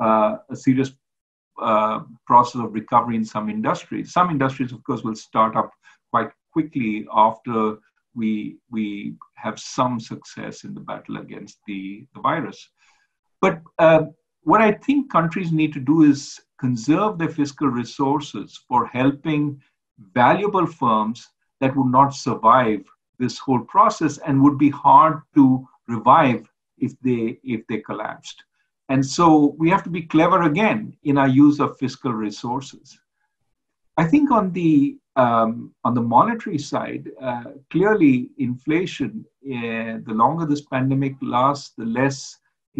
uh, a serious uh, process of recovery in some industries. Some industries, of course, will start up quite quickly after we, we have some success in the battle against the, the virus. But uh, what I think countries need to do is conserve their fiscal resources for helping valuable firms that would not survive this whole process and would be hard to revive if they if they collapsed. And so we have to be clever again in our use of fiscal resources. I think on the um, on the monetary side uh, clearly inflation uh, the longer this pandemic lasts the less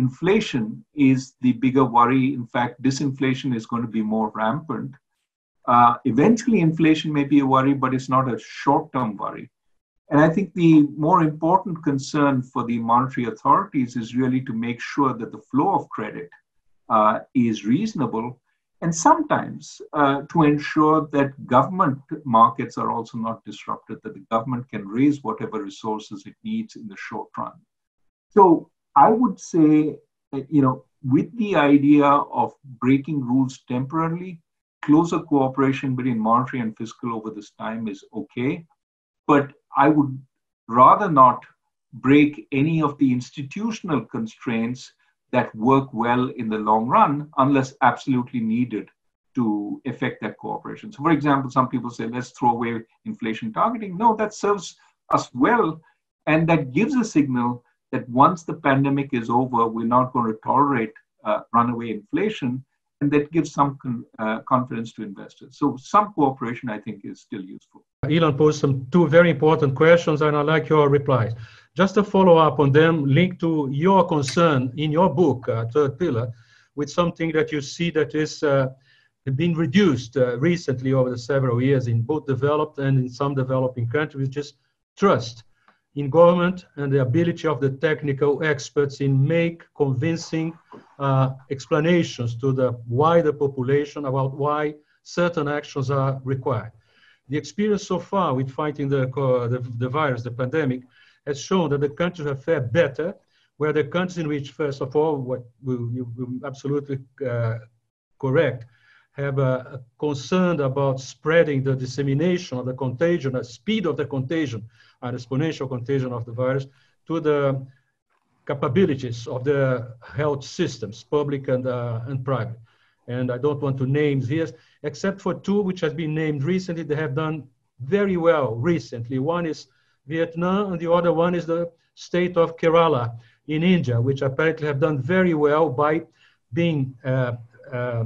inflation is the bigger worry. In fact disinflation is going to be more rampant. Uh, eventually, inflation may be a worry, but it's not a short term worry. And I think the more important concern for the monetary authorities is really to make sure that the flow of credit uh, is reasonable and sometimes uh, to ensure that government markets are also not disrupted, that the government can raise whatever resources it needs in the short run. So I would say, you know, with the idea of breaking rules temporarily, closer cooperation between monetary and fiscal over this time is okay, but I would rather not break any of the institutional constraints that work well in the long run unless absolutely needed to effect that cooperation. So, for example, some people say, let's throw away inflation targeting. No, that serves us well. And that gives a signal that once the pandemic is over, we're not going to tolerate uh, runaway inflation and that gives some con, uh, confidence to investors. So some cooperation, I think, is still useful. Ilan posed some two very important questions, and I like your replies. Just a follow up on them, linked to your concern in your book, uh, Third Pillar, with something that you see that is uh, been reduced uh, recently over the several years in both developed and in some developing countries, just trust in government and the ability of the technical experts in make convincing uh, explanations to the wider population about why certain actions are required. The experience so far with fighting the, the, the virus, the pandemic, has shown that the countries have fared better, where the countries in which, first of all, what you, you absolutely uh, correct, have a concern about spreading the dissemination of the contagion, the speed of the contagion, and exponential contagion of the virus, to the capabilities of the health systems, public and, uh, and private. And I don't want to name here, except for two which has been named recently. They have done very well recently. One is Vietnam, and the other one is the state of Kerala in India, which apparently have done very well by being uh, uh,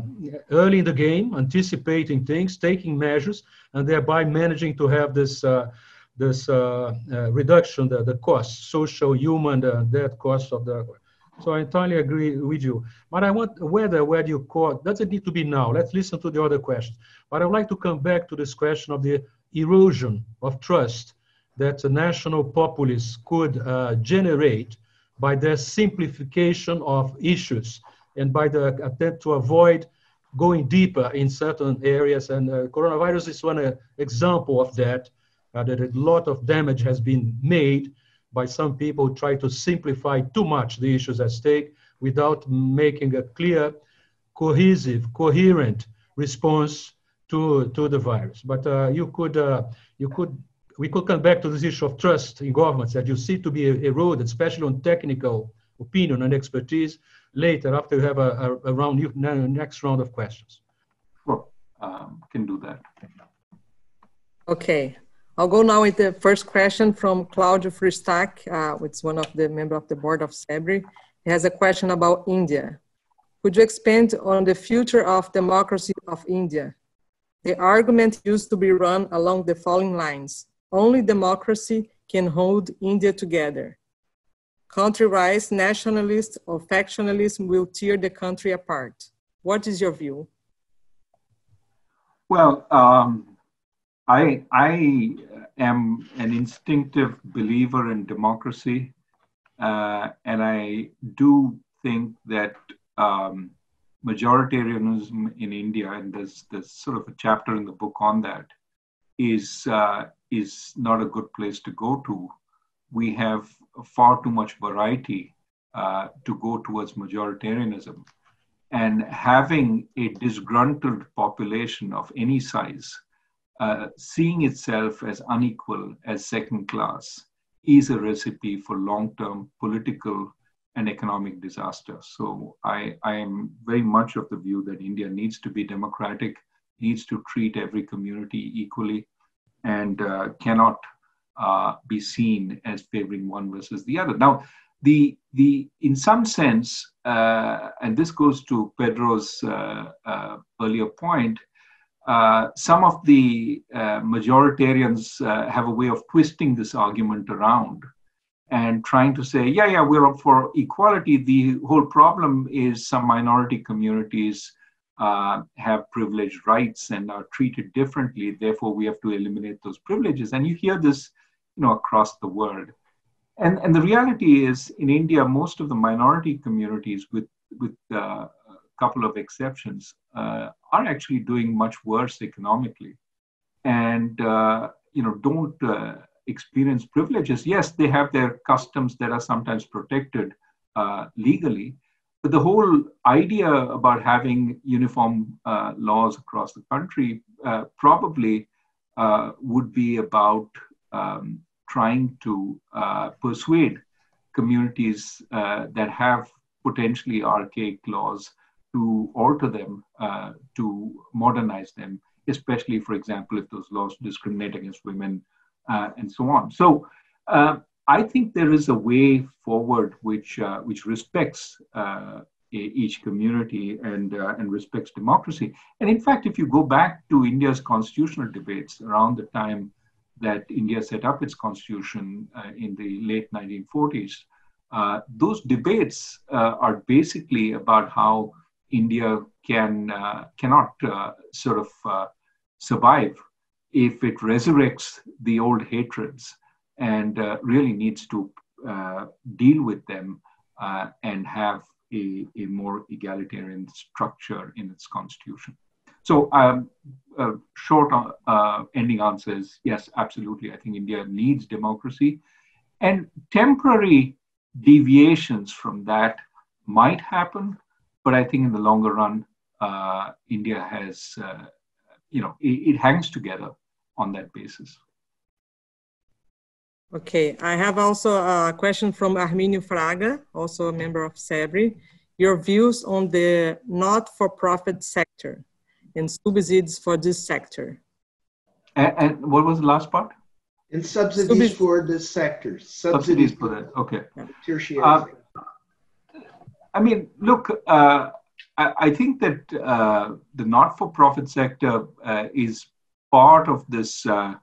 early in the game, anticipating things, taking measures, and thereby managing to have this uh, this uh, uh, reduction, the, the cost, social, human, the death cost of the. So I entirely agree with you. But I want whether where you call doesn't need to be now. Let's listen to the other questions. But I would like to come back to this question of the erosion of trust that the national populists could uh, generate by their simplification of issues and by the attempt to avoid going deeper in certain areas. And uh, coronavirus is one uh, example of that uh, that a lot of damage has been made by some people who try to simplify too much the issues at stake without making a clear, cohesive, coherent response to, to the virus. But uh, you could, uh, you could, we could come back to this issue of trust in governments that you see to be eroded, especially on technical opinion and expertise later after you have a, a, a round, next round of questions. Sure, um, can do that. Okay. I'll go now with the first question from Claudio Frischtak, uh, which is one of the member of the board of CEBRI. He has a question about India. Could you expand on the future of democracy of India? The argument used to be run along the following lines. Only democracy can hold India together. Country-wise nationalists or factionalism will tear the country apart. What is your view? Well, um, I, I am an instinctive believer in democracy, uh, and I do think that um, majoritarianism in India, and there's, there's sort of a chapter in the book on that, is uh, is not a good place to go to. We have far too much variety uh, to go towards majoritarianism. And having a disgruntled population of any size, uh, seeing itself as unequal, as second class, is a recipe for long term political and economic disaster. So I, I am very much of the view that India needs to be democratic, needs to treat every community equally, and uh, cannot uh, be seen as favoring one versus the other. Now, the the in some sense, uh, and this goes to Pedro's uh, uh, earlier point. Uh, some of the majoritarians have a way of twisting this argument around and trying to say, yeah, yeah, we're up for equality. The whole problem is some minority communities uh, have privileged rights and are treated differently. Therefore, we have to eliminate those privileges. And you hear this, you know, across the world. And and the reality is, in India, most of the minority communities, with with uh, a couple of exceptions, uh, are actually doing much worse economically, and uh, you know don't uh, experience privileges. Yes, they have their customs that are sometimes protected uh, legally, but the whole idea about having uniform uh, laws across the country uh, probably uh, would be about um, trying to uh, persuade communities uh, that have potentially archaic laws to alter them, to modernize them, especially, for example, if those laws discriminate against women uh, and so on. So uh, I think there is a way forward which uh, which respects each community and and respects democracy. And in fact, if you go back to India's constitutional debates around the time that India set up its constitution uh, in the late 1940s. Uh, those debates uh, are basically about how India can cannot sort of survive if it resurrects the old hatreds and uh, really needs to uh, deal with them uh, and have a, a, more egalitarian structure in its constitution. So, um, a short uh, ending answer is yes, absolutely. I think India needs democracy, and temporary deviations from that might happen, but I think in the longer run, uh, India has uh, you know, it, it hangs together on that basis. Okay, I have also a question from Arminio Fraga, also a member of CEBRI. Your views on the not-for-profit sector and subsidies for this sector. And, and, what was the last part? And subsidies for this sector. Subsidies, subsidies for that, okay. Tertiary. Uh, I mean, look, uh, I, I think that uh, the not-for-profit sector uh, is part of this uh,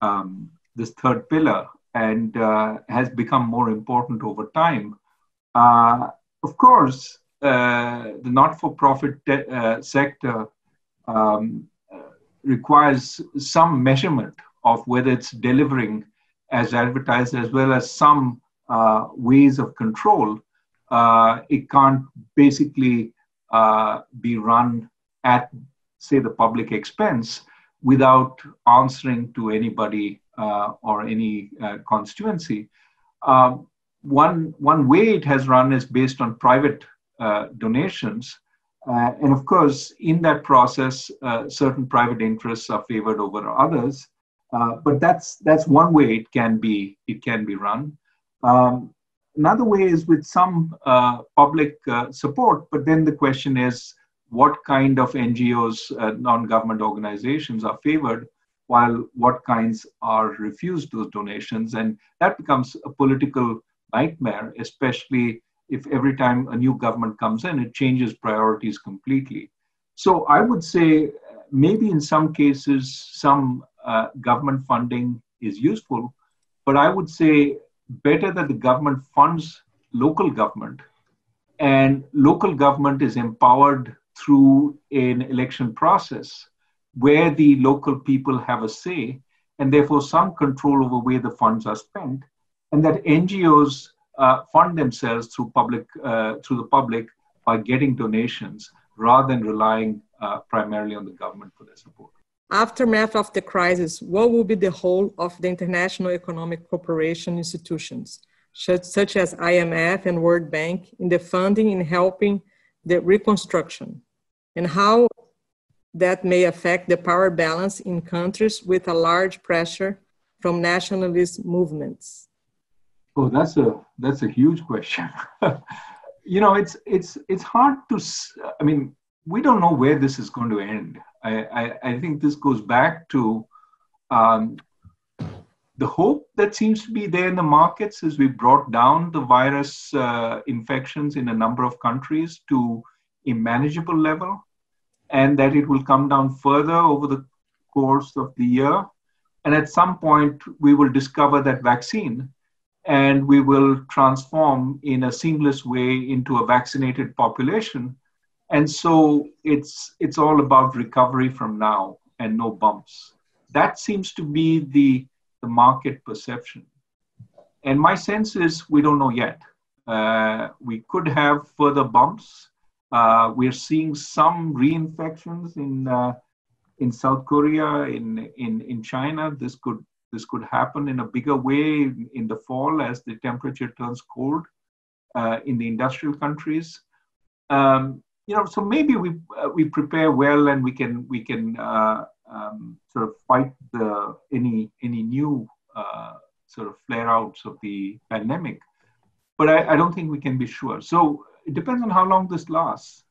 um, this third pillar and uh, has become more important over time. Uh, of course, the not-for-profit te- sector um, requires some measurement of whether it's delivering as advertised, as well as some uh, ways of control. Uh, it can't basically uh, be run at, say, the public expense without answering to anybody uh, or any uh, constituency. Um, one, one way it has run is based on private uh, donations. Uh, and of course, in that process, certain private interests are favored over others. but that's, that's one way it can be, it can be run. Um, Another way is with some uh, public uh, support, but then the question is what kind of NGOs, uh, non government organizations, are favored, while what kinds are refused those donations. And that becomes a political nightmare, especially if every time a new government comes in, it changes priorities completely. So I would say maybe in some cases, some uh, government funding is useful, but I would say better that the government funds local government and local government is empowered through an election process where the local people have a say and therefore some control over where the funds are spent and that ngos uh, fund themselves through public uh, through the public by getting donations rather than relying uh, primarily on the government for their support aftermath of the crisis, what will be the role of the international economic cooperation institutions, such as IMF and World Bank, in the funding and helping the reconstruction and how that may affect the power balance in countries with a large pressure from nationalist movements? Oh, that's a that's a huge question. you know, it's it's it's hard to. I mean, we don't know where this is going to end. I I, I think this goes back to um, the hope that seems to be there in the markets is we brought down the virus uh, infections in a number of countries to a manageable level and that it will come down further over the course of the year. And at some point, we will discover that vaccine and we will transform in a seamless way into a vaccinated population. And so it's, it's all about recovery from now and no bumps. That seems to be the the market perception. And my sense is we don't know yet. Uh, we could have further bumps. Uh, we're seeing some reinfections in uh, in South Korea, in, in in China. This could this could happen in a bigger way in, the fall as the temperature turns cold uh, in the industrial countries. Um, you know, so maybe we uh, we prepare well and we can we can uh, um, sort of fight the any any new uh, sort of flare outs of the pandemic. But I, I, don't think we can be sure. So it depends on how long this lasts.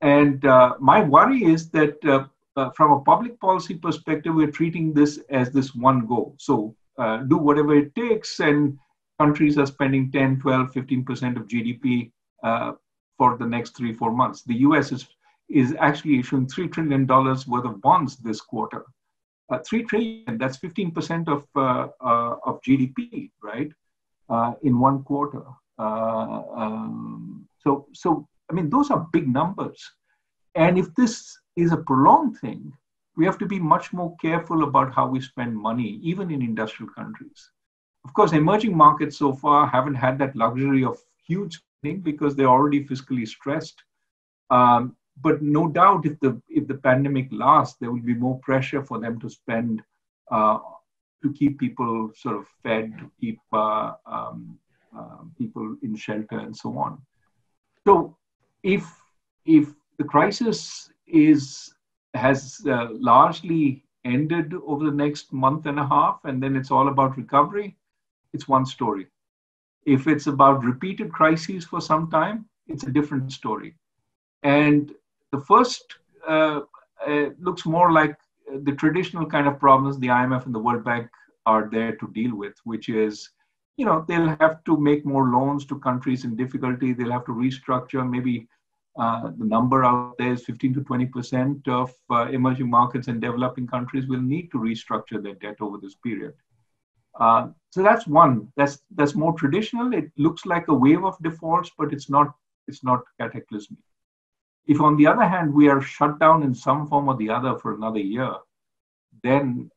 And uh, my worry is that uh, uh from a public policy perspective, we're treating this as this one go. So uh, do whatever it takes, and countries are spending 10, 12, 15% of GDP uh, for the next three, four months. The US is is actually issuing $3 trillion worth of bonds this quarter. Uh, 3 trillion, that's 15% of, uh, uh, of GDP, right? Uh, in one quarter. Um, so, so, I mean, those are big numbers. And if this is a prolonged thing, we have to be much more careful about how we spend money, even in industrial countries. Of course, emerging markets so far haven't had that luxury of huge spending because they're already fiscally stressed. Um, but no doubt if the if the pandemic lasts there will be more pressure for them to spend uh, to keep people sort of fed to keep uh, um, uh, people in shelter and so on so if if the crisis is has uh, largely ended over the next month and a half and then it's all about recovery it's one story if it's about repeated crises for some time it's a different story and the first uh, uh, looks more like the traditional kind of problems the IMF and the World Bank are there to deal with, which is, you know, they'll have to make more loans to countries in difficulty. They'll have to restructure. Maybe uh, the number out there is 15 to 20 percent of uh, emerging markets and developing countries will need to restructure their debt over this period. Uh, so that's one. That's that's more traditional. It looks like a wave of defaults, but it's not. It's not cataclysmic. If, on the other hand, we are shut down in some form or the other for another year, then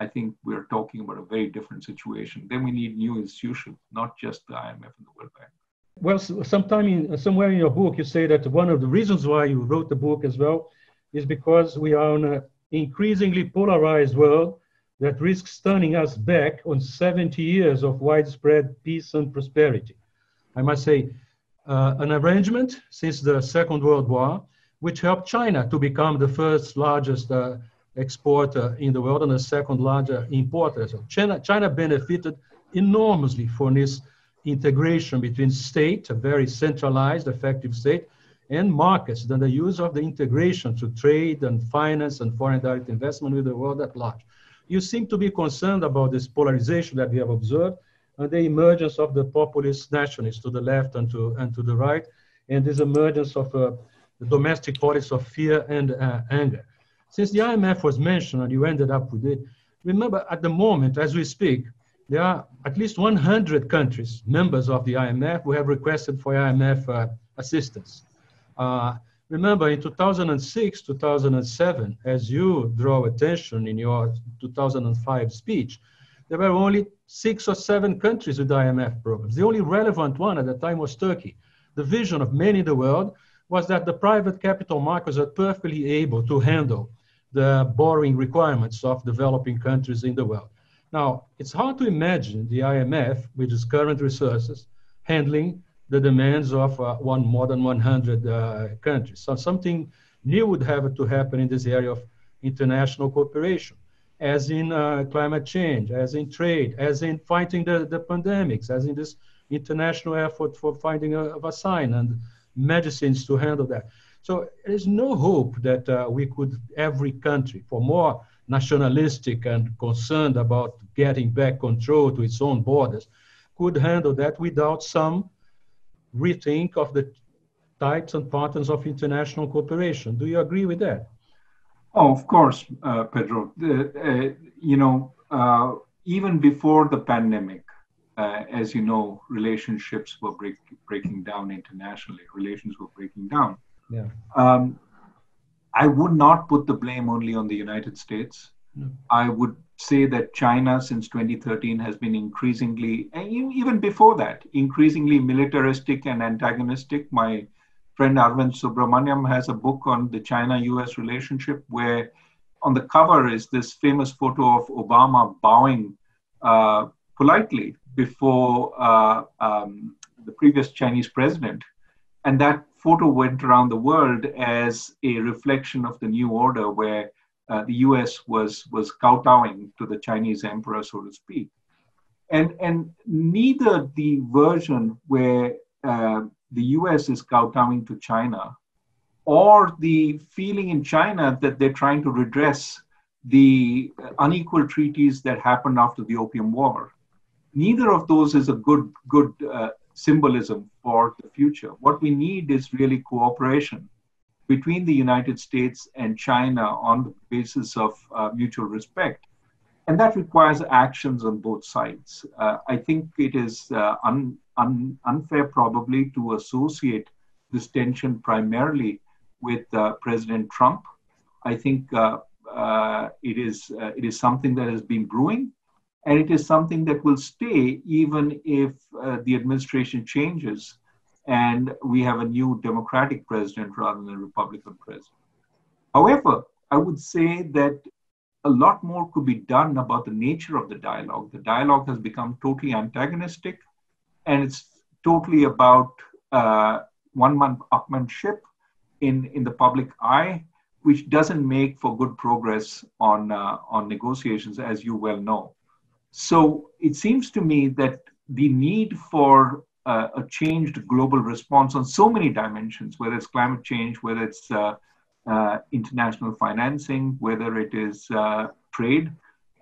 I think we're talking about a very different situation. Then we need new institutions, not just the IMF and the World Bank. Well, sometime in, somewhere in your book, you say that one of the reasons why you wrote the book as well is because we are in an increasingly polarized world that risks turning us back on 70 years of widespread peace and prosperity. I must say, uh, an arrangement since the Second World War, which helped China to become the first largest uh, exporter in the world and the second largest importer. So China, China benefited enormously from this integration between state, a very centralized, effective state, and markets, then the use of the integration to trade and finance and foreign direct investment with the world at large. You seem to be concerned about this polarization that we have observed, and the emergence of the populist nationalists to the left and to, and to the right, and this emergence of uh, the domestic politics of fear and uh, anger. Since the IMF was mentioned and you ended up with it, remember at the moment, as we speak, there are at least 100 countries, members of the IMF, who have requested for IMF uh, assistance. Uh, remember in 2006, 2007, as you draw attention in your 2005 speech, there were only six or seven countries with IMF programs. The only relevant one at the time was Turkey. The vision of many in the world was that the private capital markets are perfectly able to handle the borrowing requirements of developing countries in the world. Now, it's hard to imagine the IMF, with its current resources, handling the demands of uh, one more than 100 uh, countries. So something new would have to happen in this area of international cooperation, as in uh, climate change, as in trade, as in fighting the, the pandemics, as in this international effort for finding a, a vaccine and medicines to handle that. So there's no hope that uh, we could, every country, for more nationalistic and concerned about getting back control to its own borders, could handle that without some rethink of the types and patterns of international cooperation. Do you agree with that? Oh, of course, uh, Pedro. The, uh, you know, uh, even before the pandemic, uh, as you know, relationships were break, breaking down internationally. Relations were breaking down. Yeah. Um, I would not put the blame only on the United States. No. I would say that China, since 2013, has been increasingly, even before that, increasingly militaristic and antagonistic. My friend Arvind Subramanian has a book on the China US relationship where on the cover is this famous photo of Obama bowing uh, politely before uh, um, the previous Chinese president. And that photo went around the world as a reflection of the new order where uh, the US was, was kowtowing to the Chinese emperor, so to speak. And, and neither the version where uh, the US is kowtowing to China or the feeling in China that they're trying to redress the unequal treaties that happened after the Opium War. Neither of those is a good, good uh, symbolism for the future. What we need is really cooperation between the United States and China on the basis of uh, mutual respect. And that requires actions on both sides. Uh, I think it is uh, un, un, unfair, probably, to associate this tension primarily with uh, President Trump. I think uh, uh, it, is, it is something that has been brewing, and it is something that will stay even if the administration changes and we have a new Democratic president rather than a Republican president. However, I would say that a lot more could be done about the nature of the dialogue. The dialogue has become totally antagonistic, and it's totally about uh, one-man upmanship in, in the public eye, which doesn't make for good progress on, uh, on negotiations, as you well know. So it seems to me that the need for uh, a changed global response on so many dimensions, whether it's climate change, whether it's uh, uh, international financing, whether it is uh, trade.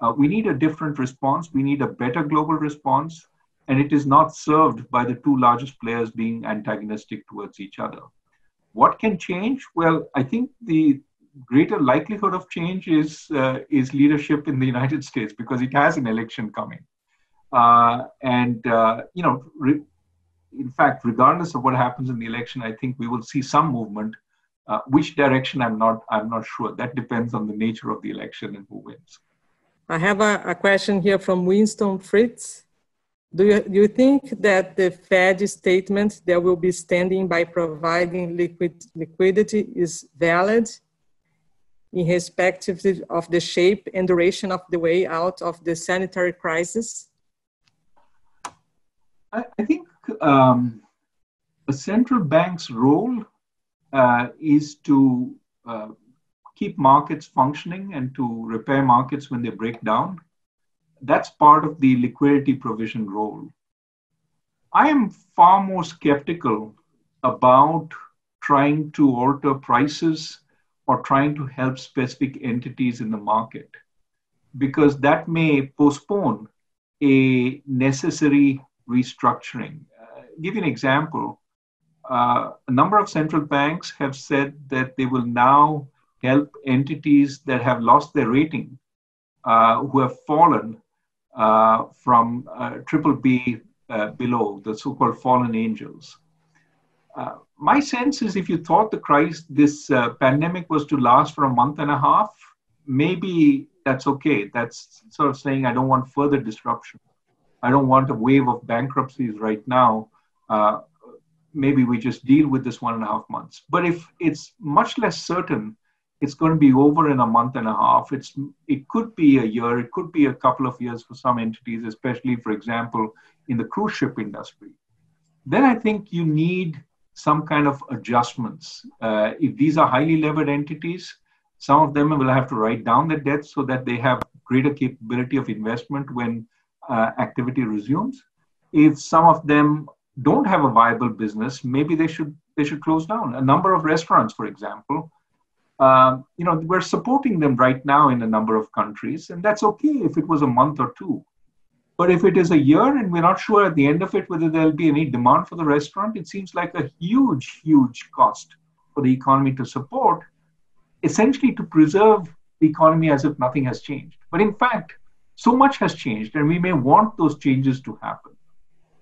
Uh, we need a different response. We need a better global response, and it is not served by the two largest players being antagonistic towards each other. What can change? Well, I think the greater likelihood of change is uh, is leadership in the United States because it has an election coming, and you know. Re- in fact, regardless of what happens in the election, I think we will see some movement. Uh, which direction? I'm not. I'm not sure. That depends on the nature of the election and who wins. I have a, a question here from Winston Fritsch. Do you, do you think that the Fed statement that will be standing by providing liquid, liquidity is valid in respect of the shape and duration of the way out of the sanitary crisis? I, I think um, a central bank's role uh, is to uh, keep markets functioning and to repair markets when they break down. That's part of the liquidity provision role. I am far more skeptical about trying to alter prices or trying to help specific entities in the market because that may postpone a necessary restructuring give you an example. Uh, a number of central banks have said that they will now help entities that have lost their rating, uh, who have fallen uh, from uh, triple B uh, below, the so-called fallen angels. Uh, my sense is if you thought the crisis, this pandemic was to last for a month and a half, maybe that's okay. That's sort of saying I don't want further disruption. I don't want a wave of bankruptcies right now uh, maybe we just deal with this one and a half months. But if it's much less certain, it's going to be over in a month and a half. It's it could be a year, it could be a couple of years for some entities, especially, for example, in the cruise ship industry. then I think you need some kind of adjustments. Uh, if these are highly levered entities, some of them will have to write down their debts so that they have greater capability of investment when uh, activity resumes. If some of them don't have a viable business, maybe they should they should close down. A number of restaurants, for example, uh, you know, we're supporting them right now in a number of countries, and that's okay if it was a month or two. But if it is a year and we're not sure at the end of it whether there'll be any demand for the restaurant, it seems like a huge, huge cost for the economy to support, essentially to preserve the economy as if nothing has changed. But in fact, so much has changed, and we may want those changes to happen.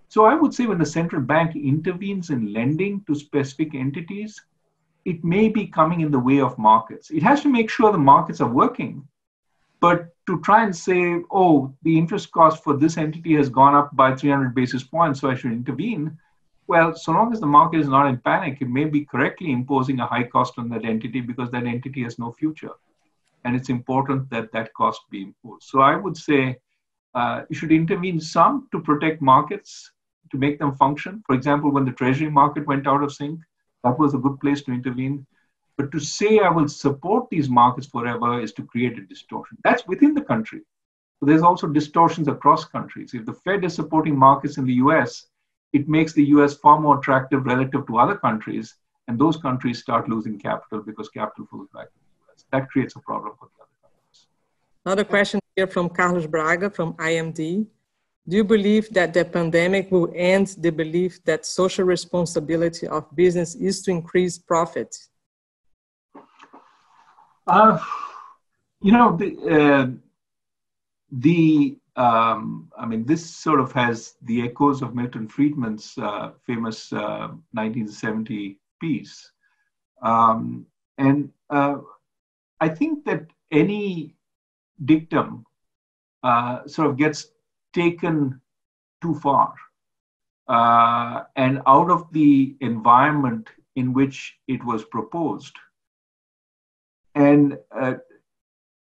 So I would say when the central bank intervenes in lending to specific entities, it may be coming in the way of markets. It has to make sure the markets are working, but to try and say, oh, the interest cost for this entity has gone up by 300 basis points, so I should intervene. Well, so long as the market is not in panic, it may be correctly imposing a high cost on that entity because that entity has no future. And it's important that that cost be imposed. So I would say uh, you should intervene some to protect markets, to make them function. For example, when the treasury market went out of sync, that was a good place to intervene. But to say I will support these markets forever is to create a distortion. That's within the country. So there's also distortions across countries. If the Fed is supporting markets in the US, it makes the US far more attractive relative to other countries, and those countries start losing capital because capital flows back to the US. That creates a problem for the other countries. Another question here from Carlos Braga from IMD. Do you believe that the pandemic will end the belief that social responsibility of business is to increase profit? Uh, you know, the, uh, the um, I mean, this sort of has the echoes of Milton Friedman's uh, famous 1970 uh, piece. Um, and uh, I think that any dictum uh, sort of gets taken too far and out of the environment in which it was proposed and uh,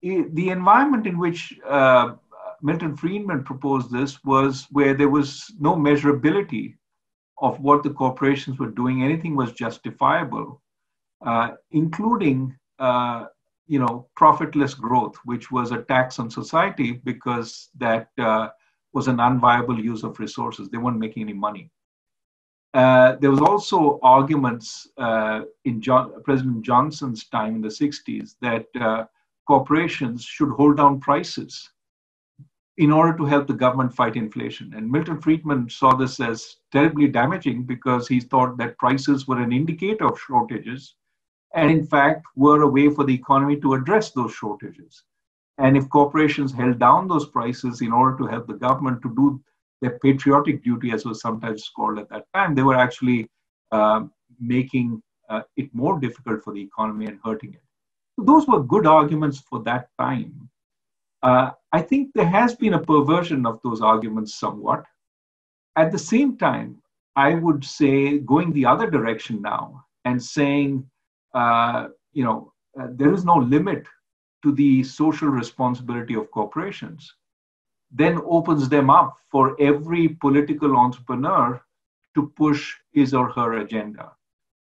the environment in which uh, Milton Friedman proposed this was where there was no measurability of what the corporations were doing. Anything was justifiable, uh, including uh, you know profitless growth, which was a tax on society because that uh, was an unviable use of resources. They weren't making any money. Uh, there was also arguments uh, in John, President Johnson's time in the 60s that uh, corporations should hold down prices in order to help the government fight inflation. And Milton Friedman saw this as terribly damaging because he thought that prices were an indicator of shortages and, in fact, were a way for the economy to address those shortages. And if corporations held down those prices in order to help the government to do their patriotic duty, as was sometimes called at that time, they were actually uh, making uh, it more difficult for the economy and hurting it. So those were good arguments for that time. Uh, I think there has been a perversion of those arguments somewhat. At the same time, I would say going the other direction now and saying, uh, you know, uh, there is no limit to the social responsibility of corporations then opens them up for every political entrepreneur to push his or her agenda.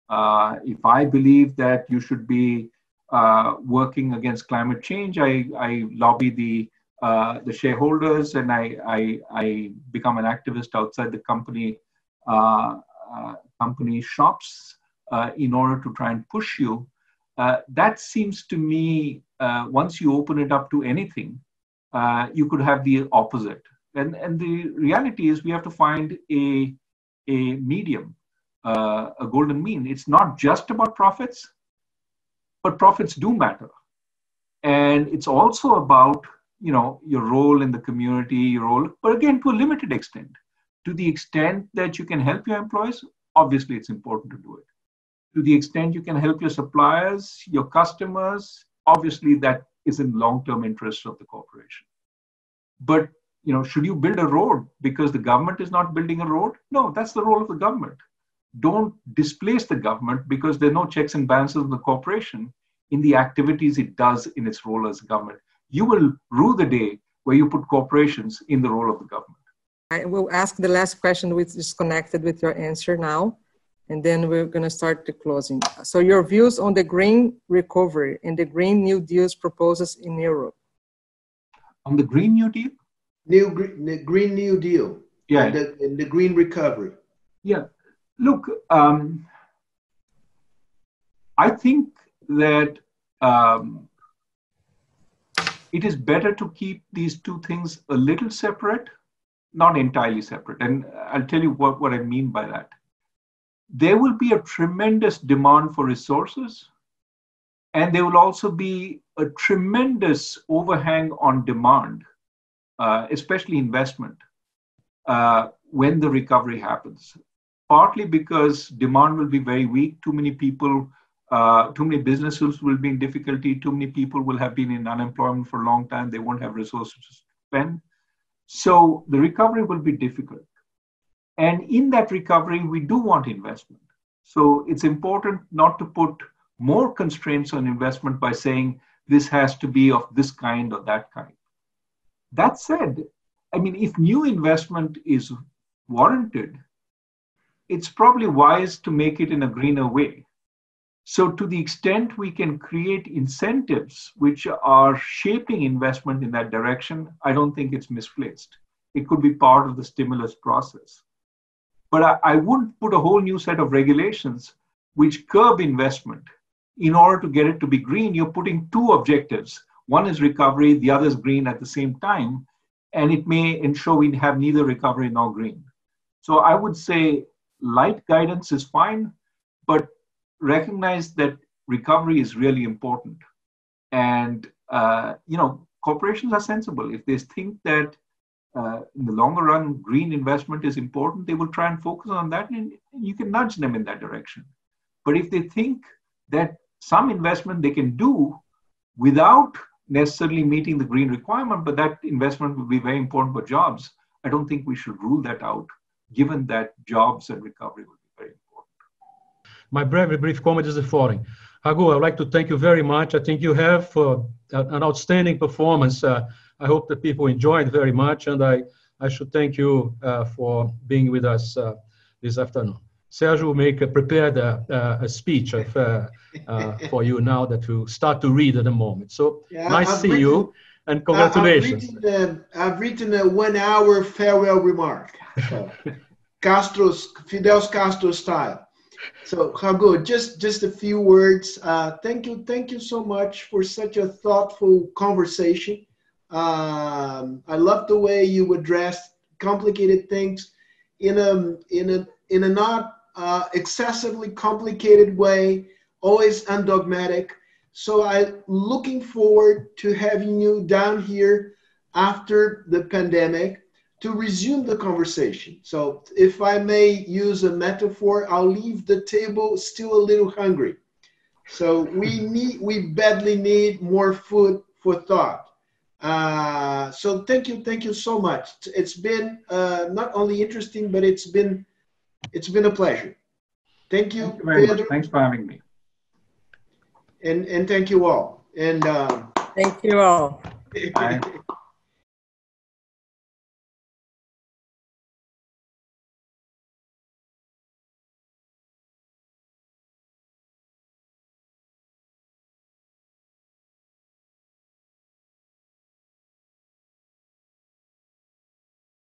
Uh, if I believe that you should be uh, working against climate change, I, I lobby the uh, the shareholders and I, I, I, become an activist outside the company uh, uh, company shops uh, in order to try and push you. that seems to me, once you open it up to anything, uh, you could have the opposite. And, and the reality is we have to find a, a medium, uh, a golden mean. It's not just about profits, but profits do matter. And it's also about, you know, your role in the community, your role, but again, to a limited extent. To the extent that you can help your employees, obviously it's important to do it. To the extent you can help your suppliers, your customers, obviously that is in long-term interest of the corporation. But you know, should you build a road because the government is not building a road? No, that's the role of the government. Don't displace the government because there are no checks and balances in the corporation in the activities it does in its role as government. You will rue the day where you put corporations in the role of the government. I will ask the last question which is connected with your answer now, and then we're going to start the closing. So your views on the green recovery and the Green New Deal's proposals in Europe. On the Green New Deal? New Green, Green New Deal. Yeah. And the, and the green recovery. Yeah. Look, um, I think that um, it is better to keep these two things a little separate, not entirely separate. And I'll tell you what, what I mean by that. There will be a tremendous demand for resources, and there will also be a tremendous overhang on demand, uh, especially investment, uh, when the recovery happens. Partly because demand will be very weak, too many people uh, too many businesses will be in difficulty. Too many people will have been in unemployment for a long time. They won't have resources to spend. So the recovery will be difficult. And in that recovery, we do want investment. So it's important not to put more constraints on investment by saying this has to be of this kind or that kind. That said, I mean, if new investment is warranted, it's probably wise to make it in a greener way. So, to the extent we can create incentives which are shaping investment in that direction, I don't think it's misplaced. It could be part of the stimulus process. But I, I wouldn't put a whole new set of regulations which curb investment. In order to get it to be green, you're putting two objectives. One is recovery, the other is green at the same time, and it may ensure we have neither recovery nor green. So I would say light guidance is fine, but recognize that recovery is really important. And, uh, you know, corporations are sensible. If they think that uh, in the longer run, green investment is important, they will try and focus on that, and you can nudge them in that direction. But if they think that some investment they can do without necessarily meeting the green requirement, but that investment will be very important for jobs, I don't think we should rule that out, given that jobs and recovery will be very important. my very brief comment is the following. Raghu, I would like to thank you very much. I think you have uh, an outstanding performance. Uh, I hope that people enjoyed very much, and I, I should thank you uh, for being with us uh, this afternoon. Sergio will make a, prepared a, uh, a speech of, uh, for you now that we'll start to read at a moment. So yeah, nice to see written, you, and congratulations. I've written, I've written a one-hour farewell remark, so Castro's Fidel Castro style. So Raghu, just just a few words. Uh, thank you, thank you so much for such a thoughtful conversation. Um, I love the way you address complicated things in a in a in a not uh, excessively complicated way, always undogmatic. So I'm looking forward to having you down here after the pandemic to resume the conversation. So, if I may use a metaphor, I'll leave the table still a little hungry. So, we need, we badly need more food for thought. Uh, so, thank you, thank you so much. It's been uh, not only interesting, but it's been, it's been a pleasure. Thank you. Thank you very Pedro. much. Thanks for having me. And and thank you all. And uh, thank you all. Bye.